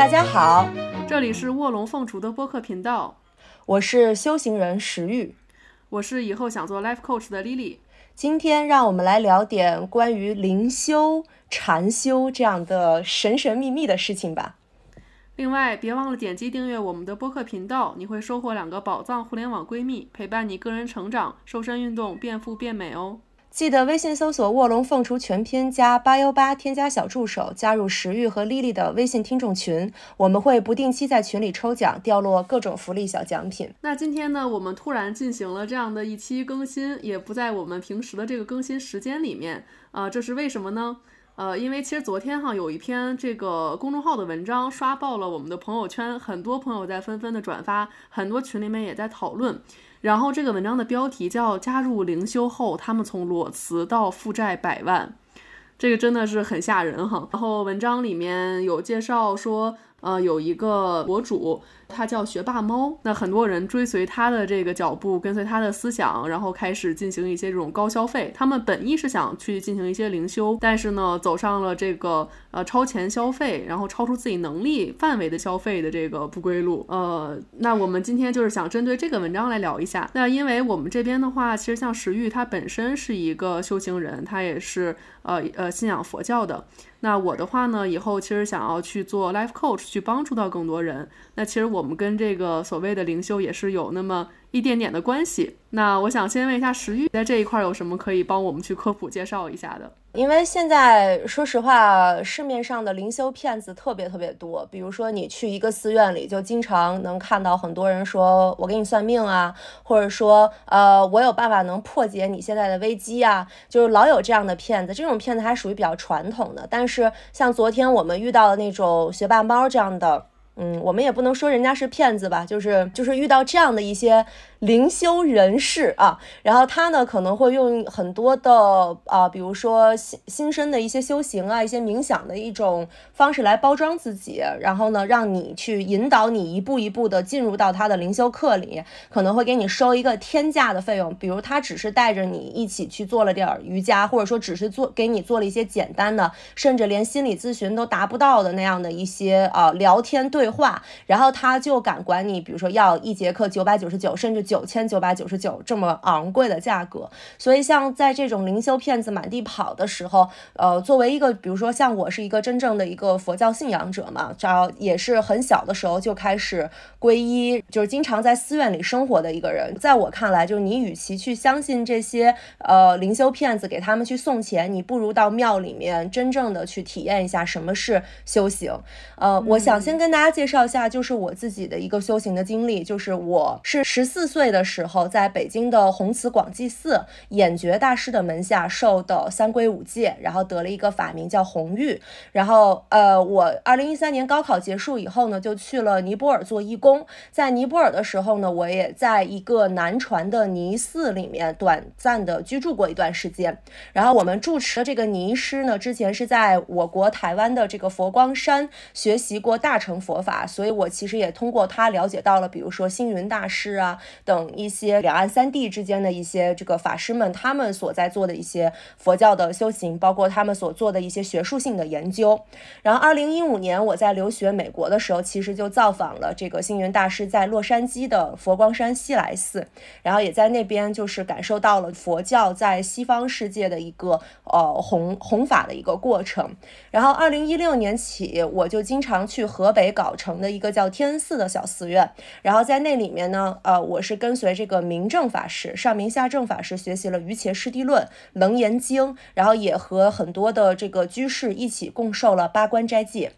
大家好，这里是卧龙凤雏的播客频道，我是修行人石玉，我是以后想做 life coach 的 Lily。今天让我们来聊点关于灵修、禅修这样的神神秘秘的事情吧。另外，别忘了点击订阅我们的播客频道，你会收获两个宝藏互联网闺蜜，陪伴你个人成长、瘦身运动、变富变美哦。记得微信搜索“卧龙凤雏全篇”加八幺八，添加小助手，加入石玉和丽丽的微信听众群，我们会不定期在群里抽奖，掉落各种福利小奖品。那今天呢，我们突然进行了这样的一期更新，也不在我们平时的这个更新时间里面，啊，这是为什么呢？呃，因为其实昨天哈有一篇这个公众号的文章刷爆了我们的朋友圈，很多朋友在纷纷的转发，很多群里面也在讨论。然后这个文章的标题叫“加入灵修后，他们从裸辞到负债百万”，这个真的是很吓人哈。然后文章里面有介绍说，呃，有一个博主。他叫学霸猫，那很多人追随他的这个脚步，跟随他的思想，然后开始进行一些这种高消费。他们本意是想去进行一些灵修，但是呢，走上了这个呃超前消费，然后超出自己能力范围的消费的这个不归路。呃，那我们今天就是想针对这个文章来聊一下。那因为我们这边的话，其实像石玉他本身是一个修行人，他也是呃呃信仰佛教的。那我的话呢，以后其实想要去做 life coach，去帮助到更多人。那其实我们跟这个所谓的灵修也是有那么一点点的关系。那我想先问一下石玉，在这一块有什么可以帮我们去科普介绍一下的？因为现在说实话，市面上的灵修骗子特别特别多。比如说，你去一个寺院里，就经常能看到很多人说：“我给你算命啊，或者说，呃，我有办法能破解你现在的危机啊。”就是老有这样的骗子。这种骗子还属于比较传统的。但是像昨天我们遇到的那种学霸猫这样的。嗯，我们也不能说人家是骗子吧，就是就是遇到这样的一些。灵修人士啊，然后他呢可能会用很多的啊，比如说新新生的一些修行啊，一些冥想的一种方式来包装自己，然后呢让你去引导你一步一步的进入到他的灵修课里，可能会给你收一个天价的费用，比如他只是带着你一起去做了点瑜伽，或者说只是做给你做了一些简单的，甚至连心理咨询都达不到的那样的一些啊聊天对话，然后他就敢管你，比如说要一节课九百九十九，甚至。九千九百九十九这么昂贵的价格，所以像在这种灵修骗子满地跑的时候，呃，作为一个比如说像我是一个真正的一个佛教信仰者嘛，找也是很小的时候就开始皈依，就是经常在寺院里生活的一个人，在我看来，就是你与其去相信这些呃灵修骗子给他们去送钱，你不如到庙里面真正的去体验一下什么是修行。呃，我想先跟大家介绍一下，就是我自己的一个修行的经历，就是我是十四岁。的时候，在北京的弘慈广济寺眼觉大师的门下受的三皈五戒，然后得了一个法名叫红玉。然后，呃，我二零一三年高考结束以后呢，就去了尼泊尔做义工。在尼泊尔的时候呢，我也在一个南传的尼寺里面短暂的居住过一段时间。然后，我们住持的这个尼师呢，之前是在我国台湾的这个佛光山学习过大乘佛法，所以我其实也通过他了解到了，比如说星云大师啊。等一些两岸三地之间的一些这个法师们，他们所在做的一些佛教的修行，包括他们所做的一些学术性的研究。然后，二零一五年我在留学美国的时候，其实就造访了这个星云大师在洛杉矶的佛光山西来寺，然后也在那边就是感受到了佛教在西方世界的一个呃弘弘法的一个过程。然后，二零一六年起，我就经常去河北搞藁城的一个叫天恩寺的小寺院，然后在那里面呢，呃，我是。跟随这个明正法师上明下正法师学习了《瑜伽师地论》《楞严经》，然后也和很多的这个居士一起共受了八关斋戒。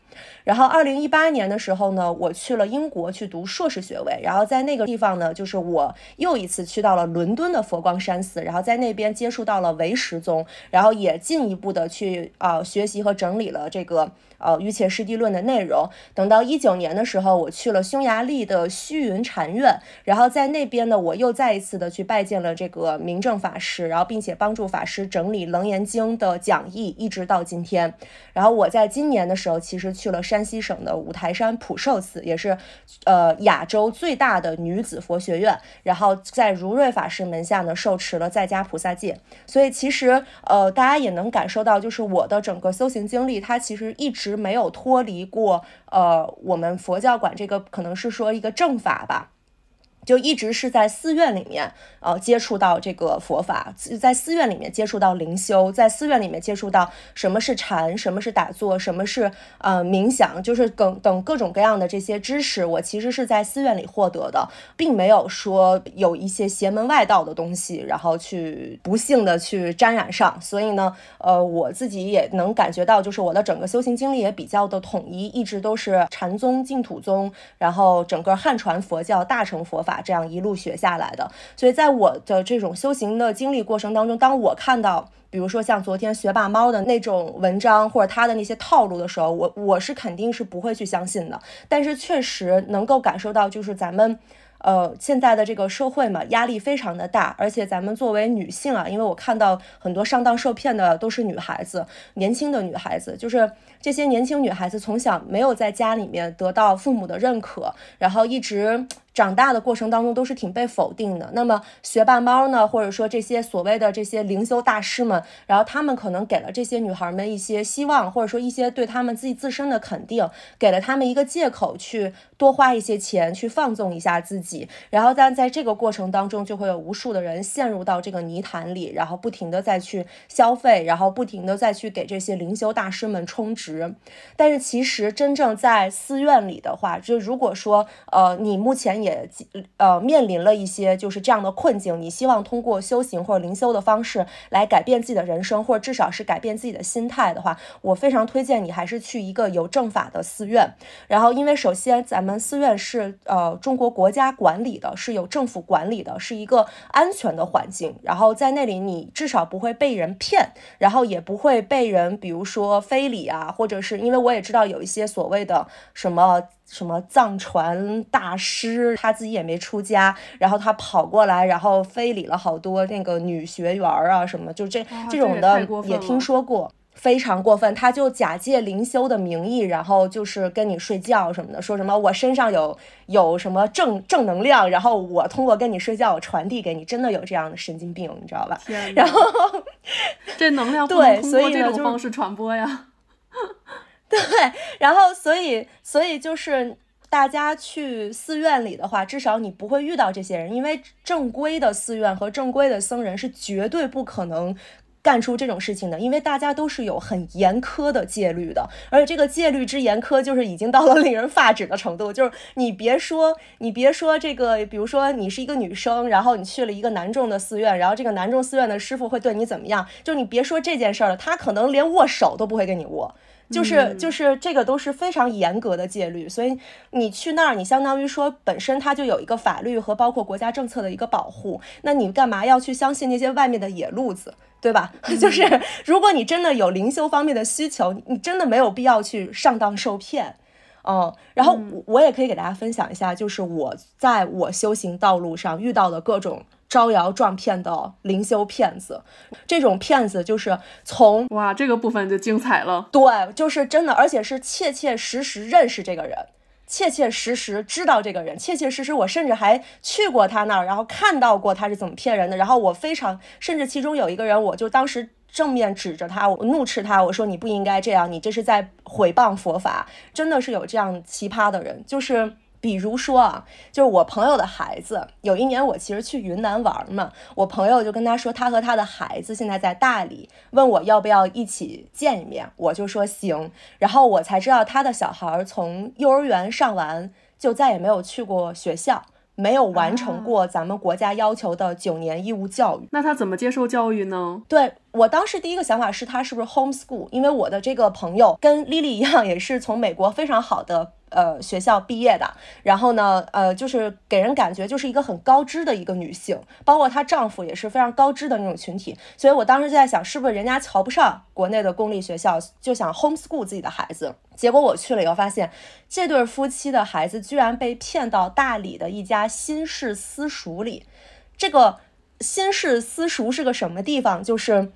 然后，二零一八年的时候呢，我去了英国去读硕士学位。然后在那个地方呢，就是我又一次去到了伦敦的佛光山寺，然后在那边接触到了唯识宗，然后也进一步的去啊学习和整理了这个呃《瑜伽师地论》的内容。等到一九年的时候，我去了匈牙利的虚云禅院，然后在那边呢，我又再一次的去拜见了这个明正法师，然后并且帮助法师整理《楞严经》的讲义，一直到今天。然后我在今年的时候，其实。去了山西省的五台山普寿寺，也是，呃，亚洲最大的女子佛学院。然后在如瑞法师门下呢，受持了在家菩萨戒。所以其实，呃，大家也能感受到，就是我的整个修行经历，它其实一直没有脱离过。呃，我们佛教管这个可能是说一个正法吧。就一直是在寺院里面，呃，接触到这个佛法，在寺院里面接触到灵修，在寺院里面接触到什么是禅，什么是打坐，什么是呃冥想，就是等等各种各样的这些知识，我其实是在寺院里获得的，并没有说有一些邪门外道的东西，然后去不幸的去沾染上。所以呢，呃，我自己也能感觉到，就是我的整个修行经历也比较的统一，一直都是禅宗、净土宗，然后整个汉传佛教、大乘佛法。这样一路学下来的，所以在我的这种修行的经历过程当中，当我看到，比如说像昨天学霸猫的那种文章或者他的那些套路的时候，我我是肯定是不会去相信的。但是确实能够感受到，就是咱们。呃，现在的这个社会嘛，压力非常的大，而且咱们作为女性啊，因为我看到很多上当受骗的都是女孩子，年轻的女孩子，就是这些年轻女孩子从小没有在家里面得到父母的认可，然后一直长大的过程当中都是挺被否定的。那么学霸猫呢，或者说这些所谓的这些灵修大师们，然后他们可能给了这些女孩们一些希望，或者说一些对他们自己自身的肯定，给了他们一个借口去多花一些钱，去放纵一下自己。然后，但在这个过程当中，就会有无数的人陷入到这个泥潭里，然后不停的再去消费，然后不停的再去给这些灵修大师们充值。但是，其实真正在寺院里的话，就如果说，呃，你目前也呃面临了一些就是这样的困境，你希望通过修行或者灵修的方式来改变自己的人生，或者至少是改变自己的心态的话，我非常推荐你还是去一个有正法的寺院。然后，因为首先咱们寺院是呃中国国家。管理的是有政府管理的，是一个安全的环境。然后在那里，你至少不会被人骗，然后也不会被人，比如说非礼啊，者是因为我也知道有一些所谓的什么什么藏传大师，他自己也没出家，然后他跑过来，然后非礼了好多那个女学员啊什么，就这这种的也听说过。非常过分，他就假借灵修的名义，然后就是跟你睡觉什么的，说什么我身上有有什么正正能量，然后我通过跟你睡觉，我传递给你，真的有这样的神经病，你知道吧？然后这能量对，所以这种方式传播呀。对，然后所以所以就是大家去寺院里的话，至少你不会遇到这些人，因为正规的寺院和正规的僧人是绝对不可能。干出这种事情的，因为大家都是有很严苛的戒律的，而且这个戒律之严苛，就是已经到了 令人发指的程度。就是你别说，你别说这个，比如说你是一个女生，然后你去了一个男众的寺院，然后这个男众寺院的师傅会对你怎么样？就你别说这件事儿了，他可能连握手都不会跟你握。就是就是这个都是非常严格的戒律，所以你去那儿，你相当于说本身它就有一个法律和包括国家政策的一个保护，那你干嘛要去相信那些外面的野路子，对吧？就是如果你真的有灵修方面的需求，你真的没有必要去上当受骗，嗯。然后我也可以给大家分享一下，就是我在我修行道路上遇到的各种。招摇撞骗的灵修骗子，这种骗子就是从哇这个部分就精彩了。对，就是真的，而且是切切实实认识这个人，切切实实知道这个人，切切实实我甚至还去过他那儿，然后看到过他是怎么骗人的。然后我非常，甚至其中有一个人，我就当时正面指着他，我怒斥他，我说你不应该这样，你这是在毁谤佛法。真的是有这样奇葩的人，就是。比如说啊，就是我朋友的孩子，有一年我其实去云南玩嘛，我朋友就跟他说，他和他的孩子现在在大理，问我要不要一起见一面，我就说行，然后我才知道他的小孩从幼儿园上完就再也没有去过学校，没有完成过咱们国家要求的九年义务教育。那他怎么接受教育呢？对我当时第一个想法是他是不是 homeschool，因为我的这个朋友跟丽丽一样，也是从美国非常好的。呃，学校毕业的，然后呢，呃，就是给人感觉就是一个很高知的一个女性，包括她丈夫也是非常高知的那种群体，所以我当时就在想，是不是人家瞧不上国内的公立学校，就想 homeschool 自己的孩子。结果我去了以后，发现这对夫妻的孩子居然被骗到大理的一家新式私塾里。这个新式私塾是个什么地方？就是，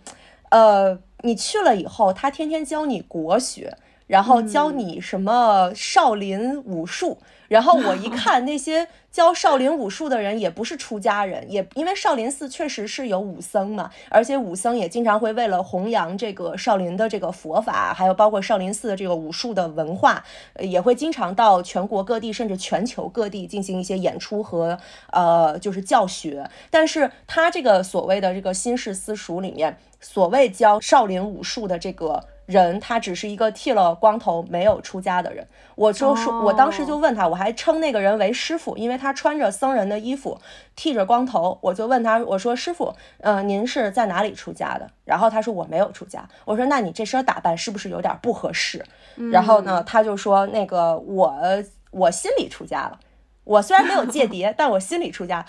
呃，你去了以后，他天天教你国学。然后教你什么少林武术，然后我一 看那些教少林武术的人，也不是出家人，也因为少林寺确实是有武僧嘛，而且武僧也经常会为了弘扬这个少林的这个佛法，还有包括少林寺的这个武术的文化，也会经常到全国各地甚至全球各地进行一些演出和呃就是教学。但是他这个所谓的这个新式私塾里面，所谓教少林武术的这个。人他只是一个剃了光头没有出家的人，我就说，我当时就问他，我还称那个人为师傅，因为他穿着僧人的衣服，剃着光头，我就问他，我说师傅，嗯，您是在哪里出家的？然后他说我没有出家，我说那你这身打扮是不是有点不合适？然后呢，他就说那个我我心里出家了，我虽然没有 戒碟，但我心里出家。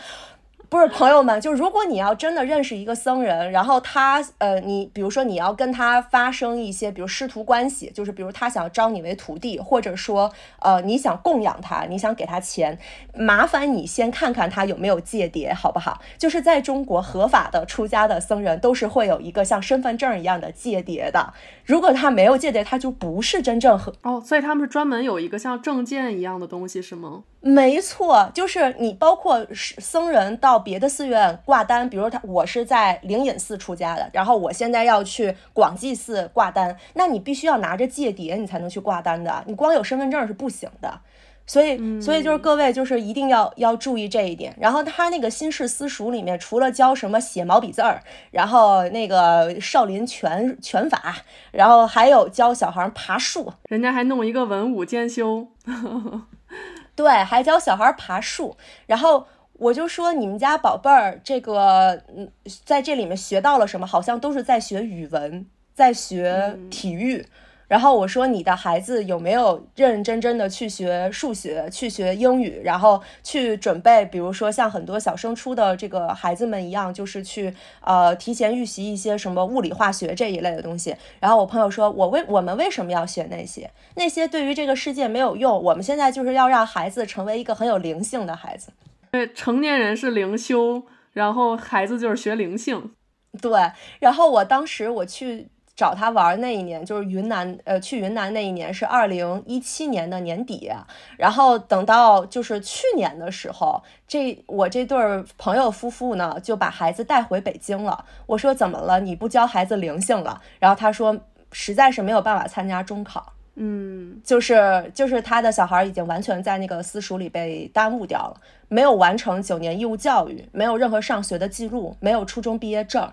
不是朋友们，就是如果你要真的认识一个僧人，然后他呃，你比如说你要跟他发生一些，比如师徒关系，就是比如他想招你为徒弟，或者说呃你想供养他，你想给他钱，麻烦你先看看他有没有戒碟，好不好？就是在中国合法的出家的僧人都是会有一个像身份证一样的戒碟的，如果他没有戒碟，他就不是真正合哦，所以他们是专门有一个像证件一样的东西是吗？没错，就是你包括僧人到别的寺院挂单，比如他我是在灵隐寺出家的，然后我现在要去广济寺挂单，那你必须要拿着戒碟，你才能去挂单的，你光有身份证是不行的。所以，所以就是各位就是一定要要注意这一点。然后他那个新式私塾里面，除了教什么写毛笔字儿，然后那个少林拳拳法，然后还有教小孩爬树，人家还弄一个文武兼修。对，还教小孩爬树，然后我就说你们家宝贝儿这个，嗯，在这里面学到了什么？好像都是在学语文，在学体育。然后我说你的孩子有没有认认真真的去学数学，去学英语，然后去准备，比如说像很多小升初的这个孩子们一样，就是去呃提前预习一些什么物理化学这一类的东西。然后我朋友说，我为我们为什么要学那些？那些对于这个世界没有用。我们现在就是要让孩子成为一个很有灵性的孩子。对，成年人是灵修，然后孩子就是学灵性。对，然后我当时我去。找他玩那一年就是云南，呃，去云南那一年是二零一七年的年底，然后等到就是去年的时候，这我这对朋友夫妇呢就把孩子带回北京了。我说怎么了？你不教孩子灵性了？然后他说实在是没有办法参加中考，嗯，就是就是他的小孩已经完全在那个私塾里被耽误掉了，没有完成九年义务教育，没有任何上学的记录，没有初中毕业证。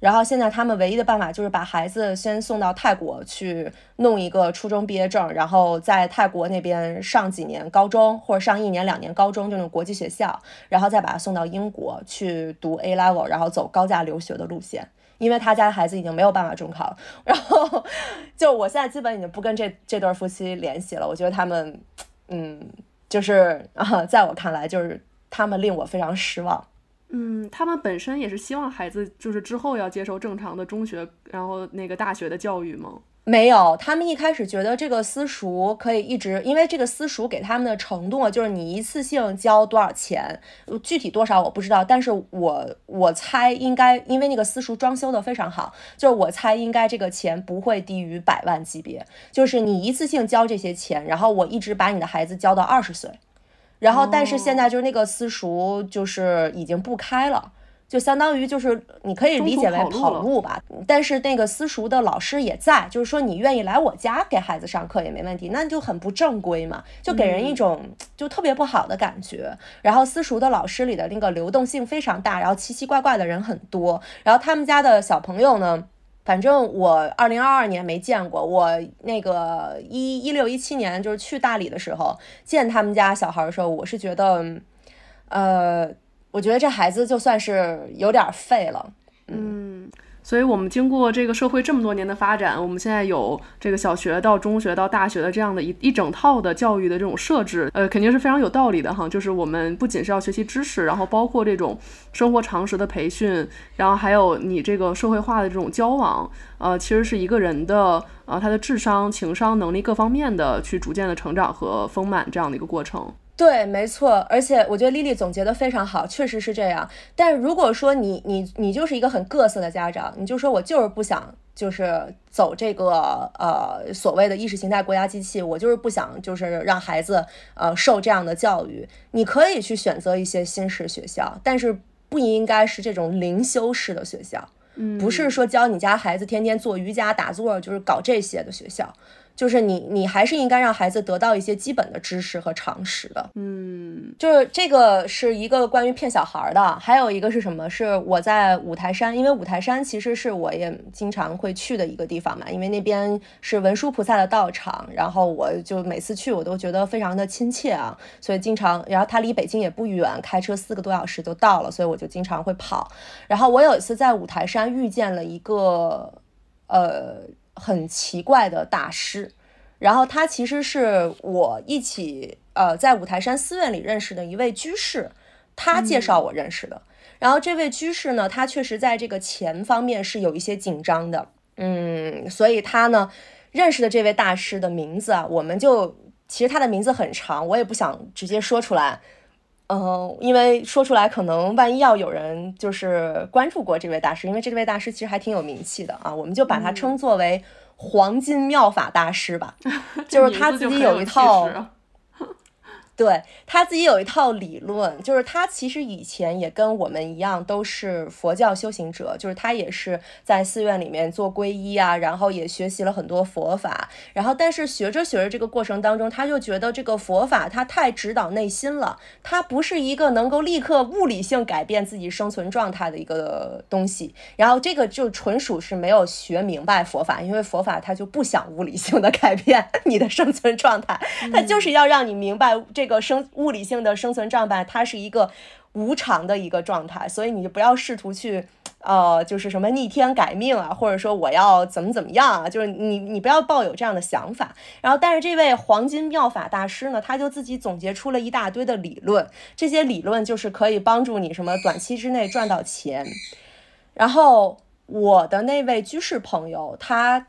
然后现在他们唯一的办法就是把孩子先送到泰国去弄一个初中毕业证，然后在泰国那边上几年高中或者上一年两年高中这种国际学校，然后再把他送到英国去读 A level，然后走高价留学的路线。因为他家的孩子已经没有办法中考了，然后就我现在基本已经不跟这这对夫妻联系了。我觉得他们，嗯，就是啊，在我看来就是他们令我非常失望。嗯，他们本身也是希望孩子就是之后要接受正常的中学，然后那个大学的教育吗？没有，他们一开始觉得这个私塾可以一直，因为这个私塾给他们的承诺就是你一次性交多少钱，具体多少我不知道，但是我我猜应该，因为那个私塾装修的非常好，就是我猜应该这个钱不会低于百万级别，就是你一次性交这些钱，然后我一直把你的孩子教到二十岁。然后，但是现在就是那个私塾就是已经不开了，就相当于就是你可以理解为跑路吧。但是那个私塾的老师也在，就是说你愿意来我家给孩子上课也没问题，那就很不正规嘛，就给人一种就特别不好的感觉。然后私塾的老师里的那个流动性非常大，然后奇奇怪怪的人很多，然后他们家的小朋友呢。反正我二零二二年没见过，我那个一一六一七年就是去大理的时候见他们家小孩的时候，我是觉得，呃，我觉得这孩子就算是有点废了，嗯。所以，我们经过这个社会这么多年的发展，我们现在有这个小学到中学到大学的这样的一一整套的教育的这种设置，呃，肯定是非常有道理的哈。就是我们不仅是要学习知识，然后包括这种生活常识的培训，然后还有你这个社会化的这种交往，呃，其实是一个人的呃他的智商、情商能力各方面的去逐渐的成长和丰满这样的一个过程。对，没错，而且我觉得丽丽总结的非常好，确实是这样。但如果说你你你就是一个很各色的家长，你就说我就是不想。就是走这个呃所谓的意识形态国家机器，我就是不想就是让孩子呃受这样的教育。你可以去选择一些新式学校，但是不应该是这种灵修式的学校，不是说教你家孩子天天做瑜伽打坐，就是搞这些的学校。就是你，你还是应该让孩子得到一些基本的知识和常识的。嗯，就是这个是一个关于骗小孩的，还有一个是什么？是我在五台山，因为五台山其实是我也经常会去的一个地方嘛，因为那边是文殊菩萨的道场，然后我就每次去我都觉得非常的亲切啊，所以经常，然后它离北京也不远，开车四个多小时就到了，所以我就经常会跑。然后我有一次在五台山遇见了一个，呃。很奇怪的大师，然后他其实是我一起呃在五台山寺院里认识的一位居士，他介绍我认识的。然后这位居士呢，他确实在这个钱方面是有一些紧张的，嗯，所以他呢认识的这位大师的名字啊，我们就其实他的名字很长，我也不想直接说出来。嗯，因为说出来可能万一要有人就是关注过这位大师，因为这位大师其实还挺有名气的啊，我们就把他称作为黄金妙法大师吧，就是他自己有一套。对他自己有一套理论，就是他其实以前也跟我们一样，都是佛教修行者，就是他也是在寺院里面做皈依啊，然后也学习了很多佛法，然后但是学着学着这个过程当中，他就觉得这个佛法它太指导内心了，它不是一个能够立刻物理性改变自己生存状态的一个东西，然后这个就纯属是没有学明白佛法，因为佛法它就不想物理性的改变 你的生存状态，它就是要让你明白这。个生物理性的生存状态，它是一个无常的一个状态，所以你就不要试图去，呃，就是什么逆天改命啊，或者说我要怎么怎么样啊，就是你你不要抱有这样的想法。然后，但是这位黄金妙法大师呢，他就自己总结出了一大堆的理论，这些理论就是可以帮助你什么短期之内赚到钱。然后，我的那位居士朋友，他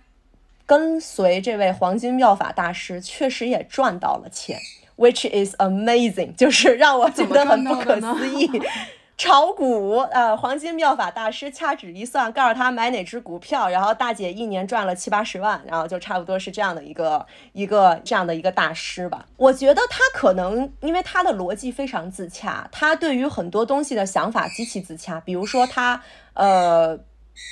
跟随这位黄金妙法大师，确实也赚到了钱。Which is amazing，就是让我觉得很不可思议。炒股，呃，黄金妙法大师掐指一算，告诉他买哪只股票，然后大姐一年赚了七八十万，然后就差不多是这样的一个一个这样的一个大师吧。我觉得他可能因为他的逻辑非常自洽，他对于很多东西的想法极其自洽。比如说他，呃，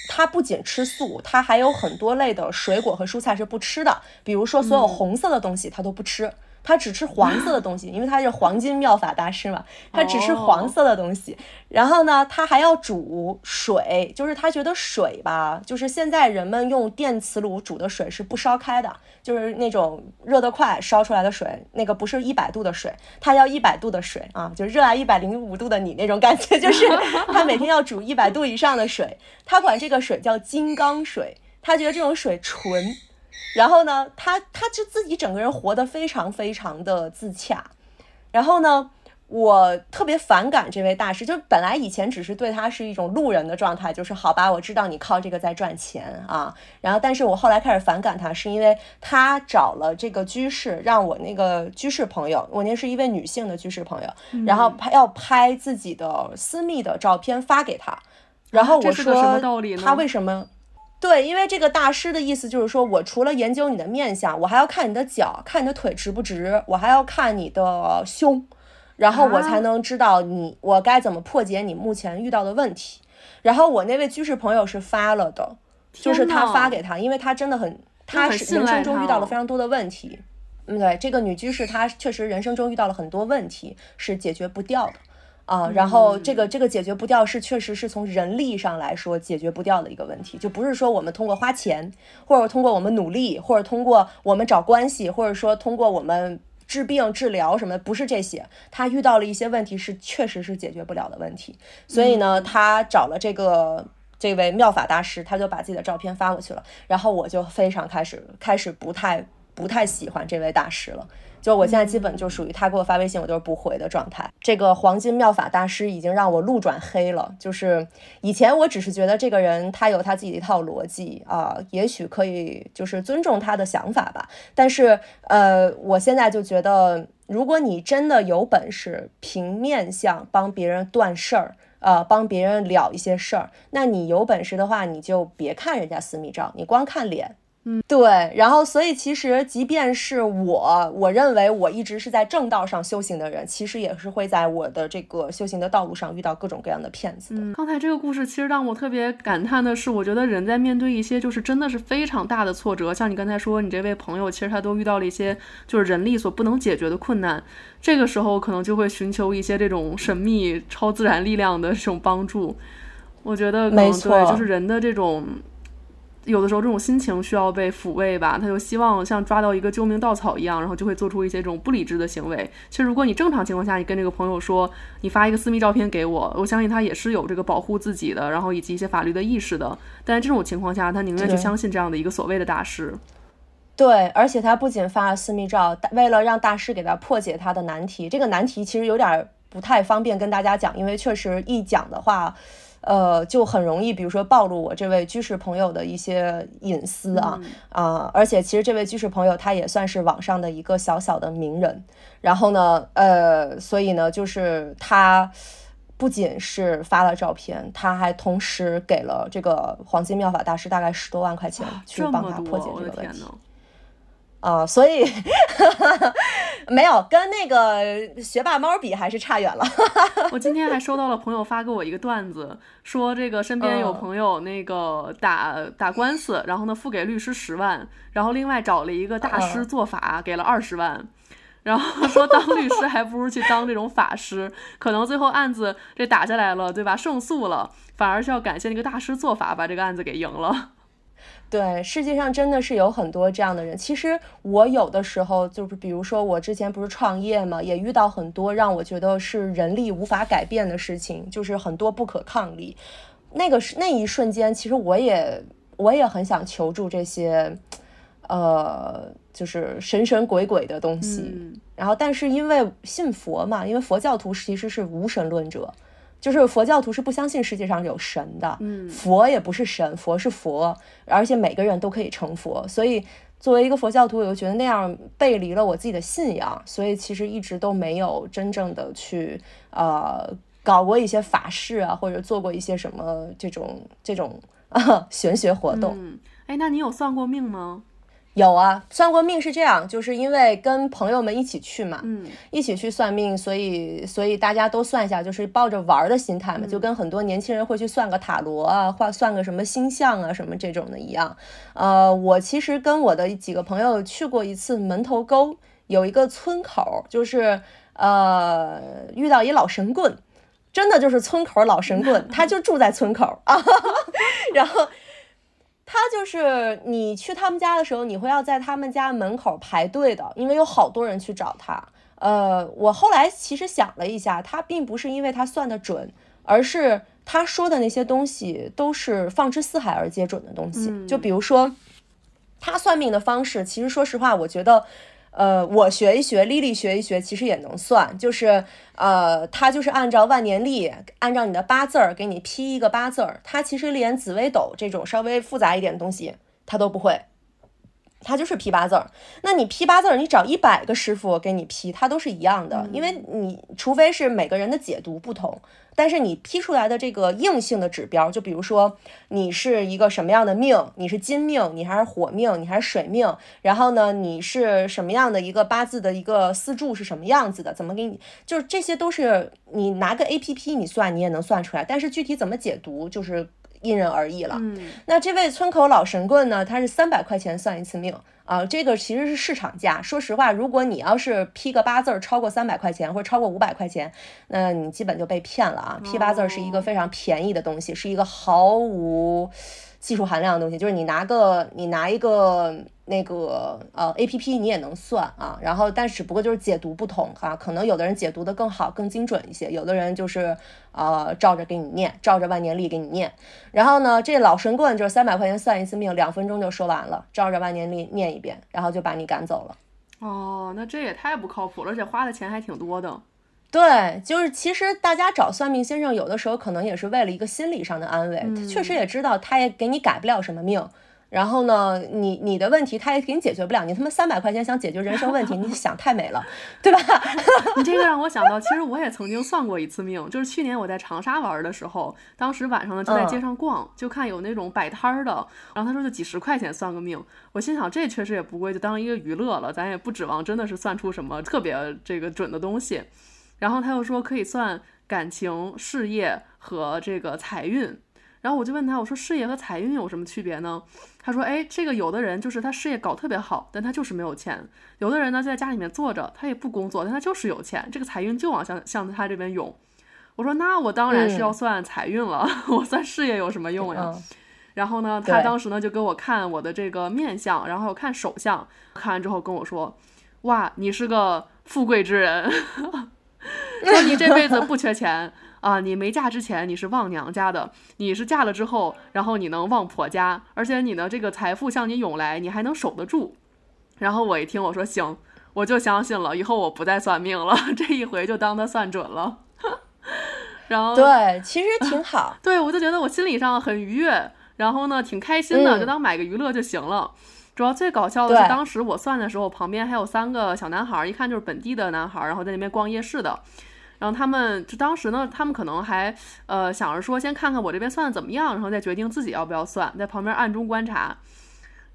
他不仅吃素，他还有很多类的水果和蔬菜是不吃的。比如说所有红色的东西他都不吃。他只吃黄色的东西，因为他是黄金妙法大师嘛，他只吃黄色的东西。然后呢，他还要煮水，就是他觉得水吧，就是现在人们用电磁炉煮的水是不烧开的，就是那种热得快烧出来的水，那个不是一百度的水，他要一百度的水啊，就热爱一百零五度的你那种感觉，就是 他每天要煮一百度以上的水，他管这个水叫金刚水，他觉得这种水纯。然后呢，他他就自己整个人活得非常非常的自洽。然后呢，我特别反感这位大师，就本来以前只是对他是一种路人的状态，就是好吧，我知道你靠这个在赚钱啊。然后，但是我后来开始反感他，是因为他找了这个居士，让我那个居士朋友，我那是一位女性的居士朋友，然后拍要拍自己的私密的照片发给他。然后我说他为什么？对，因为这个大师的意思就是说，我除了研究你的面相，我还要看你的脚，看你的腿直不直，我还要看你的胸，然后我才能知道你我该怎么破解你目前遇到的问题。然后我那位居士朋友是发了的，就是他发给他，因为他真的很，他是人生中遇到了非常多的问题。嗯，对，这个女居士她确实人生中遇到了很多问题，是解决不掉的。啊，然后这个这个解决不掉是确实是从人力上来说解决不掉的一个问题，就不是说我们通过花钱，或者通过我们努力，或者通过我们找关系，或者说通过我们治病治疗什么的，不是这些。他遇到了一些问题是确实是解决不了的问题，所以呢，他找了这个这位妙法大师，他就把自己的照片发过去了，然后我就非常开始开始不太不太喜欢这位大师了。就我现在基本就属于他给我发微信，我都是不回的状态。这个黄金妙法大师已经让我路转黑了。就是以前我只是觉得这个人他有他自己的一套逻辑啊，也许可以就是尊重他的想法吧。但是呃，我现在就觉得，如果你真的有本事凭面相帮别人断事儿，呃，帮别人了一些事儿。那你有本事的话，你就别看人家私密照，你光看脸。嗯，对，然后所以其实即便是我，我认为我一直是在正道上修行的人，其实也是会在我的这个修行的道路上遇到各种各样的骗子的。嗯，刚才这个故事其实让我特别感叹的是，我觉得人在面对一些就是真的是非常大的挫折，像你刚才说，你这位朋友其实他都遇到了一些就是人力所不能解决的困难，这个时候可能就会寻求一些这种神秘超自然力量的这种帮助。我觉得没错，就是人的这种。有的时候这种心情需要被抚慰吧，他就希望像抓到一个救命稻草一样，然后就会做出一些这种不理智的行为。其实如果你正常情况下，你跟这个朋友说你发一个私密照片给我，我相信他也是有这个保护自己的，然后以及一些法律的意识的。但这种情况下，他宁愿去相信这样的一个所谓的大师。对，而且他不仅发了私密照，为了让大师给他破解他的难题，这个难题其实有点不太方便跟大家讲，因为确实一讲的话。呃，就很容易，比如说暴露我这位居士朋友的一些隐私啊啊！而且其实这位居士朋友他也算是网上的一个小小的名人。然后呢，呃，所以呢，就是他不仅是发了照片，他还同时给了这个黄金妙法大师大概十多万块钱去帮他破解这个问题。啊，所以 没有跟那个学霸猫比，还是差远了。我今天还收到了朋友发给我一个段子，说这个身边有朋友那个打打官司，然后呢付给律师十万，然后另外找了一个大师做法，给了二十万，然后说当律师还不如去当这种法师，可能最后案子这打下来了，对吧？胜诉了，反而是要感谢那个大师做法，把这个案子给赢了。对，世界上真的是有很多这样的人。其实我有的时候就是，比如说我之前不是创业嘛，也遇到很多让我觉得是人力无法改变的事情，就是很多不可抗力。那个是那一瞬间，其实我也我也很想求助这些，呃，就是神神鬼鬼的东西。然后，但是因为信佛嘛，因为佛教徒其实是无神论者。就是佛教徒是不相信世界上有神的，嗯，佛也不是神，佛是佛，而且每个人都可以成佛。所以作为一个佛教徒，我就觉得那样背离了我自己的信仰，所以其实一直都没有真正的去呃搞过一些法事啊，或者做过一些什么这种这种啊 玄学活动。嗯，哎，那你有算过命吗？有啊，算过命是这样，就是因为跟朋友们一起去嘛，嗯，一起去算命，所以所以大家都算一下，就是抱着玩的心态嘛，就跟很多年轻人会去算个塔罗啊，或算个什么星象啊什么这种的一样。呃，我其实跟我的几个朋友去过一次门头沟，有一个村口，就是呃遇到一老神棍，真的就是村口老神棍，他就住在村口啊，然后。他就是你去他们家的时候，你会要在他们家门口排队的，因为有好多人去找他。呃，我后来其实想了一下，他并不是因为他算的准，而是他说的那些东西都是放之四海而皆准的东西。就比如说，他算命的方式，其实说实话，我觉得。呃，我学一学，丽丽学一学，其实也能算，就是呃，他就是按照万年历，按照你的八字儿给你批一个八字儿，他其实连紫微斗这种稍微复杂一点的东西他都不会。他就是批八字儿，那你批八字儿，你找一百个师傅给你批，他都是一样的，因为你除非是每个人的解读不同，但是你批出来的这个硬性的指标，就比如说你是一个什么样的命，你是金命，你还是火命，你还是水命，然后呢，你是什么样的一个八字的一个四柱是什么样子的，怎么给你，就是这些都是你拿个 A P P 你算你也能算出来，但是具体怎么解读就是。因人而异了。嗯，那这位村口老神棍呢？他是三百块钱算一次命啊，这个其实是市场价。说实话，如果你要是批个八字儿超过三百块钱或者超过五百块钱，那你基本就被骗了啊。批八字儿是一个非常便宜的东西，是一个毫无。技术含量的东西，就是你拿个你拿一个那个呃 A P P，你也能算啊。然后，但只不过就是解读不同哈，可能有的人解读的更好、更精准一些，有的人就是呃照着给你念，照着万年历给你念。然后呢，这老神棍就是三百块钱算一次命，两分钟就说完了，照着万年历念一遍，然后就把你赶走了。哦，那这也太不靠谱了，而且花的钱还挺多的。对，就是其实大家找算命先生，有的时候可能也是为了一个心理上的安慰。他确实也知道，他也给你改不了什么命，然后呢，你你的问题他也给你解决不了，你他妈三百块钱想解决人生问题，你想太美了，对吧？你这个让我想到，其实我也曾经算过一次命，就是去年我在长沙玩的时候，当时晚上呢就在街上逛，就看有那种摆摊儿的，然后他说就几十块钱算个命，我心想这确实也不贵，就当一个娱乐了，咱也不指望真的是算出什么特别这个准的东西。然后他又说可以算感情、事业和这个财运。然后我就问他，我说事业和财运有什么区别呢？他说，哎，这个有的人就是他事业搞特别好，但他就是没有钱；有的人呢就在家里面坐着，他也不工作，但他就是有钱，这个财运就往向向他这边涌。我说，那我当然是要算财运了，我算事业有什么用呀？然后呢，他当时呢就给我看我的这个面相，然后看手相，看完之后跟我说，哇，你是个富贵之人，说你这辈子不缺钱。啊，你没嫁之前你是旺娘家的，你是嫁了之后，然后你能旺婆家，而且你的这个财富向你涌来，你还能守得住。然后我一听，我说行，我就相信了，以后我不再算命了，这一回就当他算准了。然后对，其实挺好。对，我就觉得我心理上很愉悦，然后呢挺开心的，就当买个娱乐就行了。主要最搞笑的是，当时我算的时候，旁边还有三个小男孩，一看就是本地的男孩，然后在那边逛夜市的。然后他们就当时呢，他们可能还呃想着说，先看看我这边算的怎么样，然后再决定自己要不要算，在旁边暗中观察。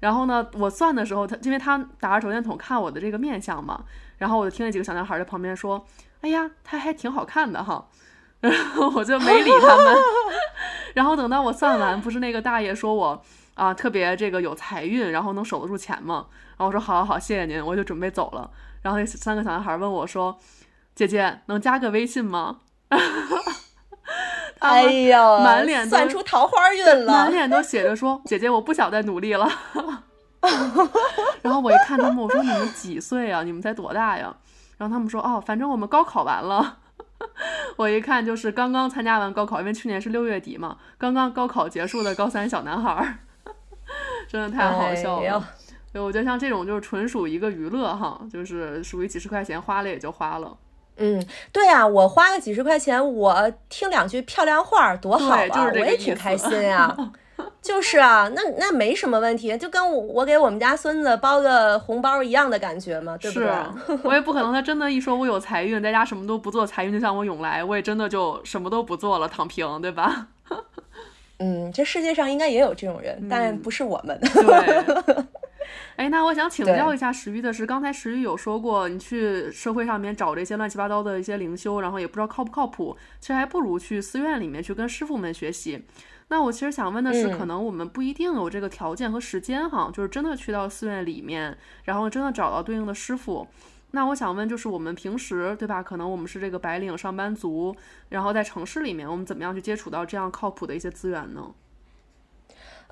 然后呢，我算的时候，他因为他打着手电筒看我的这个面相嘛，然后我就听那几个小男孩在旁边说：“哎呀，他还挺好看的哈。”然后我就没理他们。然后等到我算完，不是那个大爷说我啊特别这个有财运，然后能守得住钱嘛？然后我说：“好好好，谢谢您。”我就准备走了。然后那三个小男孩问我说。姐姐能加个微信吗？哎呀，满脸算出桃花运了，满脸都写着说：“ 姐姐，我不想再努力了。”然后我一看他们，我说：“你们几岁啊？你们才多大呀？”然后他们说：“哦，反正我们高考完了。”我一看就是刚刚参加完高考，因为去年是六月底嘛，刚刚高考结束的高三小男孩，真的太好笑了。对，我觉得像这种就是纯属一个娱乐哈，就是属于几十块钱花了也就花了。嗯，对啊，我花个几十块钱，我听两句漂亮话多好啊，我也挺开心呀。就是啊，那那没什么问题，就跟我给我们家孙子包个红包一样的感觉嘛，对不对？我也不可能，他真的一说我有财运，在家什么都不做，财运就向我涌来，我也真的就什么都不做了，躺平，对吧？嗯，这世界上应该也有这种人，但不是我们。对。哎，那我想请教一下石玉的是，刚才石玉有说过，你去社会上面找这些乱七八糟的一些灵修，然后也不知道靠不靠谱，其实还不如去寺院里面去跟师傅们学习。那我其实想问的是，可能我们不一定有这个条件和时间哈，就是真的去到寺院里面，然后真的找到对应的师傅。那我想问，就是我们平时对吧？可能我们是这个白领上班族，然后在城市里面，我们怎么样去接触到这样靠谱的一些资源呢？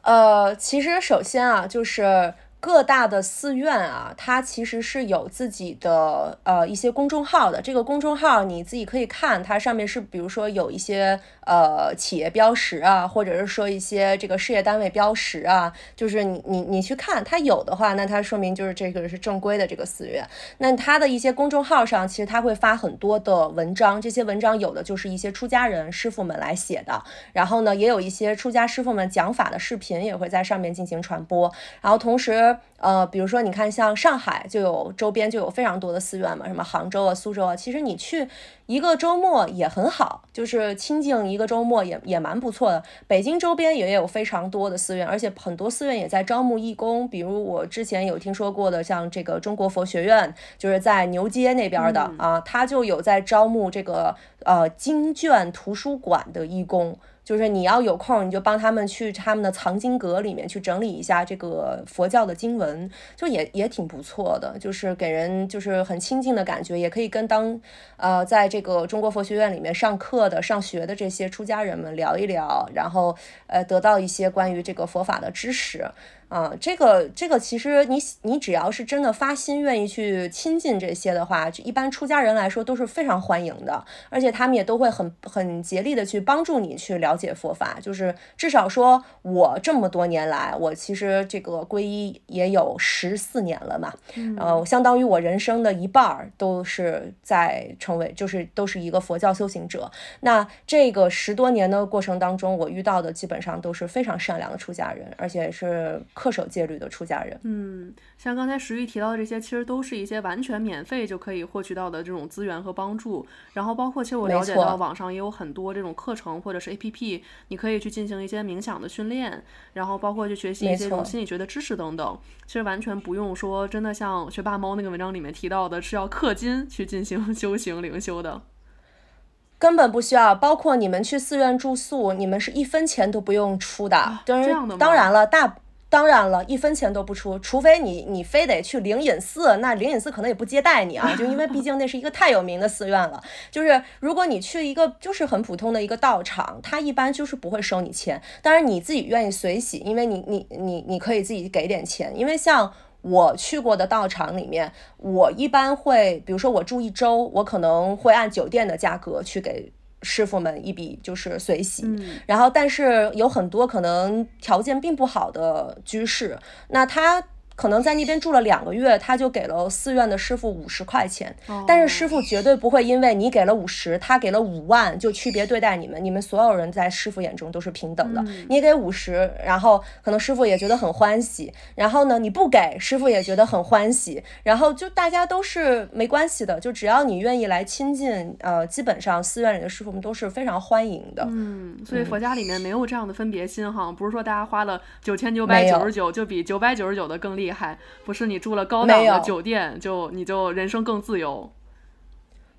呃，其实首先啊，就是。各大的寺院啊，它其实是有自己的呃一些公众号的。这个公众号你自己可以看，它上面是比如说有一些呃企业标识啊，或者是说一些这个事业单位标识啊，就是你你你去看它有的话，那它说明就是这个是正规的这个寺院。那它的一些公众号上，其实它会发很多的文章，这些文章有的就是一些出家人师傅们来写的，然后呢，也有一些出家师傅们讲法的视频也会在上面进行传播，然后同时。呃，比如说，你看，像上海就有周边就有非常多的寺院嘛，什么杭州啊、苏州啊，其实你去一个周末也很好，就是清静一个周末也也蛮不错的。北京周边也有非常多的寺院，而且很多寺院也在招募义工，比如我之前有听说过的，像这个中国佛学院，就是在牛街那边的啊，他就有在招募这个呃经卷图书馆的义工。就是你要有空，你就帮他们去他们的藏经阁里面去整理一下这个佛教的经文，就也也挺不错的，就是给人就是很亲近的感觉，也可以跟当呃在这个中国佛学院里面上课的、上学的这些出家人们聊一聊，然后呃得到一些关于这个佛法的知识。啊，这个这个其实你你只要是真的发心愿意去亲近这些的话，一般出家人来说都是非常欢迎的，而且他们也都会很很竭力的去帮助你去了解佛法。就是至少说我这么多年来，我其实这个皈依也有十四年了嘛，呃，相当于我人生的一半儿都是在成为，就是都是一个佛教修行者。那这个十多年的过程当中，我遇到的基本上都是非常善良的出家人，而且是。恪守戒律的出家人。嗯，像刚才石玉提到的这些，其实都是一些完全免费就可以获取到的这种资源和帮助。然后包括，其实我了解到网上也有很多这种课程或者是 APP，你可以去进行一些冥想的训练，然后包括去学习一些这种心理学的知识等等。其实完全不用说，真的像学霸猫那个文章里面提到的，是要氪金去进行 修行灵修的。根本不需要，包括你们去寺院住宿，你们是一分钱都不用出的。这样的当然了，大当然了，一分钱都不出，除非你你非得去灵隐寺，那灵隐寺可能也不接待你啊，就因为毕竟那是一个太有名的寺院了。就是如果你去一个就是很普通的一个道场，他一般就是不会收你钱。当然你自己愿意随喜，因为你你你你可以自己给点钱，因为像。我去过的道场里面，我一般会，比如说我住一周，我可能会按酒店的价格去给师傅们一笔就是随喜。然后，但是有很多可能条件并不好的居士，那他。可能在那边住了两个月，他就给了寺院的师傅五十块钱，但是师傅绝对不会因为你给了五十，他给了五万就区别对待你们。你们所有人在师傅眼中都是平等的。你给五十，然后可能师傅也觉得很欢喜，然后呢你不给，师傅也觉得很欢喜，然后就大家都是没关系的，就只要你愿意来亲近，呃，基本上寺院里的师傅们都是非常欢迎的。嗯，所以佛家里面没有这样的分别心哈，不是说大家花了九千九百九十九就比九百九十九的更厉害。还不是你住了高档的酒店，就你就人生更自由。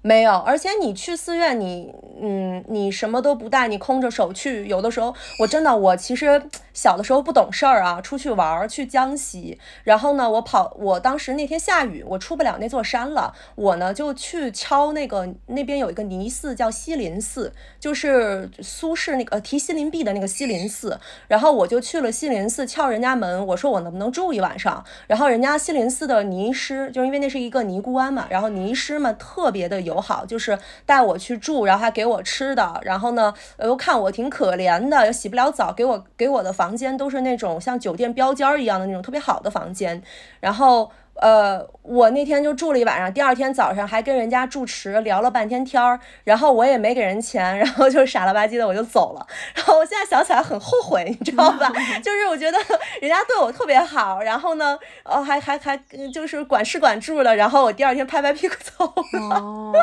没有，而且你去寺院，你嗯，你什么都不带，你空着手去，有的时候我真的，我其实小的时候不懂事儿啊，出去玩儿去江西，然后呢，我跑，我当时那天下雨，我出不了那座山了，我呢就去敲那个那边有一个泥寺叫西林寺，就是苏轼那个题西林壁的那个西林寺，然后我就去了西林寺敲人家门，我说我能不能住一晚上，然后人家西林寺的尼师，就因为那是一个尼姑庵嘛，然后尼师们特别的有。友好，就是带我去住，然后还给我吃的，然后呢，又看我挺可怜的，又洗不了澡，给我给我的房间都是那种像酒店标间一样的那种特别好的房间，然后。呃，我那天就住了一晚上，第二天早上还跟人家住持聊了半天天儿，然后我也没给人钱，然后就傻了吧唧的我就走了。然后我现在想起来很后悔，你知道吧？就是我觉得人家对我特别好，然后呢，呃，还还还就是管吃管住的，然后我第二天拍拍屁股走了。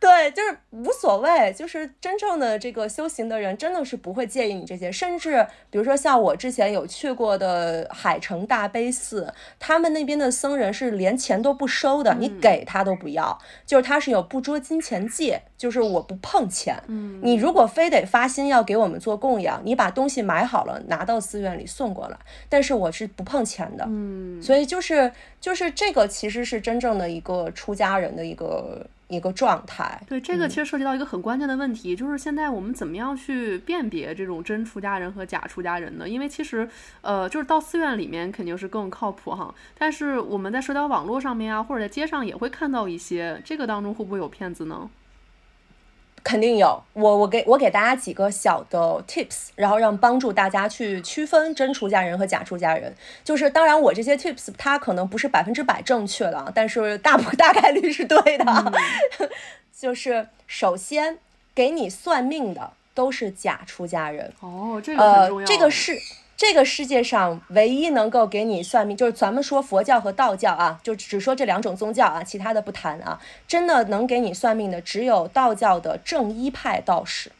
对，就是无所谓，就是真正的这个修行的人，真的是不会介意你这些。甚至比如说像我之前有去过的海城大悲寺，他们那边的僧人是连钱都不收的，你给他都不要，就是他是有不捉金钱戒，就是我不碰钱。嗯，你如果非得发心要给我们做供养，你把东西买好了拿到寺院里送过来，但是我是不碰钱的。嗯，所以就是就是这个其实是真正的一个出家人的一个。一个状态，对这个其实涉及到一个很关键的问题，就是现在我们怎么样去辨别这种真出家人和假出家人呢？因为其实，呃，就是到寺院里面肯定是更靠谱哈，但是我们在社交网络上面啊，或者在街上也会看到一些，这个当中会不会有骗子呢？肯定有，我我给我给大家几个小的 tips，然后让帮助大家去区分真出家人和假出家人。就是当然我这些 tips 它可能不是百分之百正确的，但是大不大概率是对的。就是首先给你算命的都是假出家人哦，这个很重要。这个是。这个世界上唯一能够给你算命，就是咱们说佛教和道教啊，就只说这两种宗教啊，其他的不谈啊。真的能给你算命的，只有道教的正一派道士，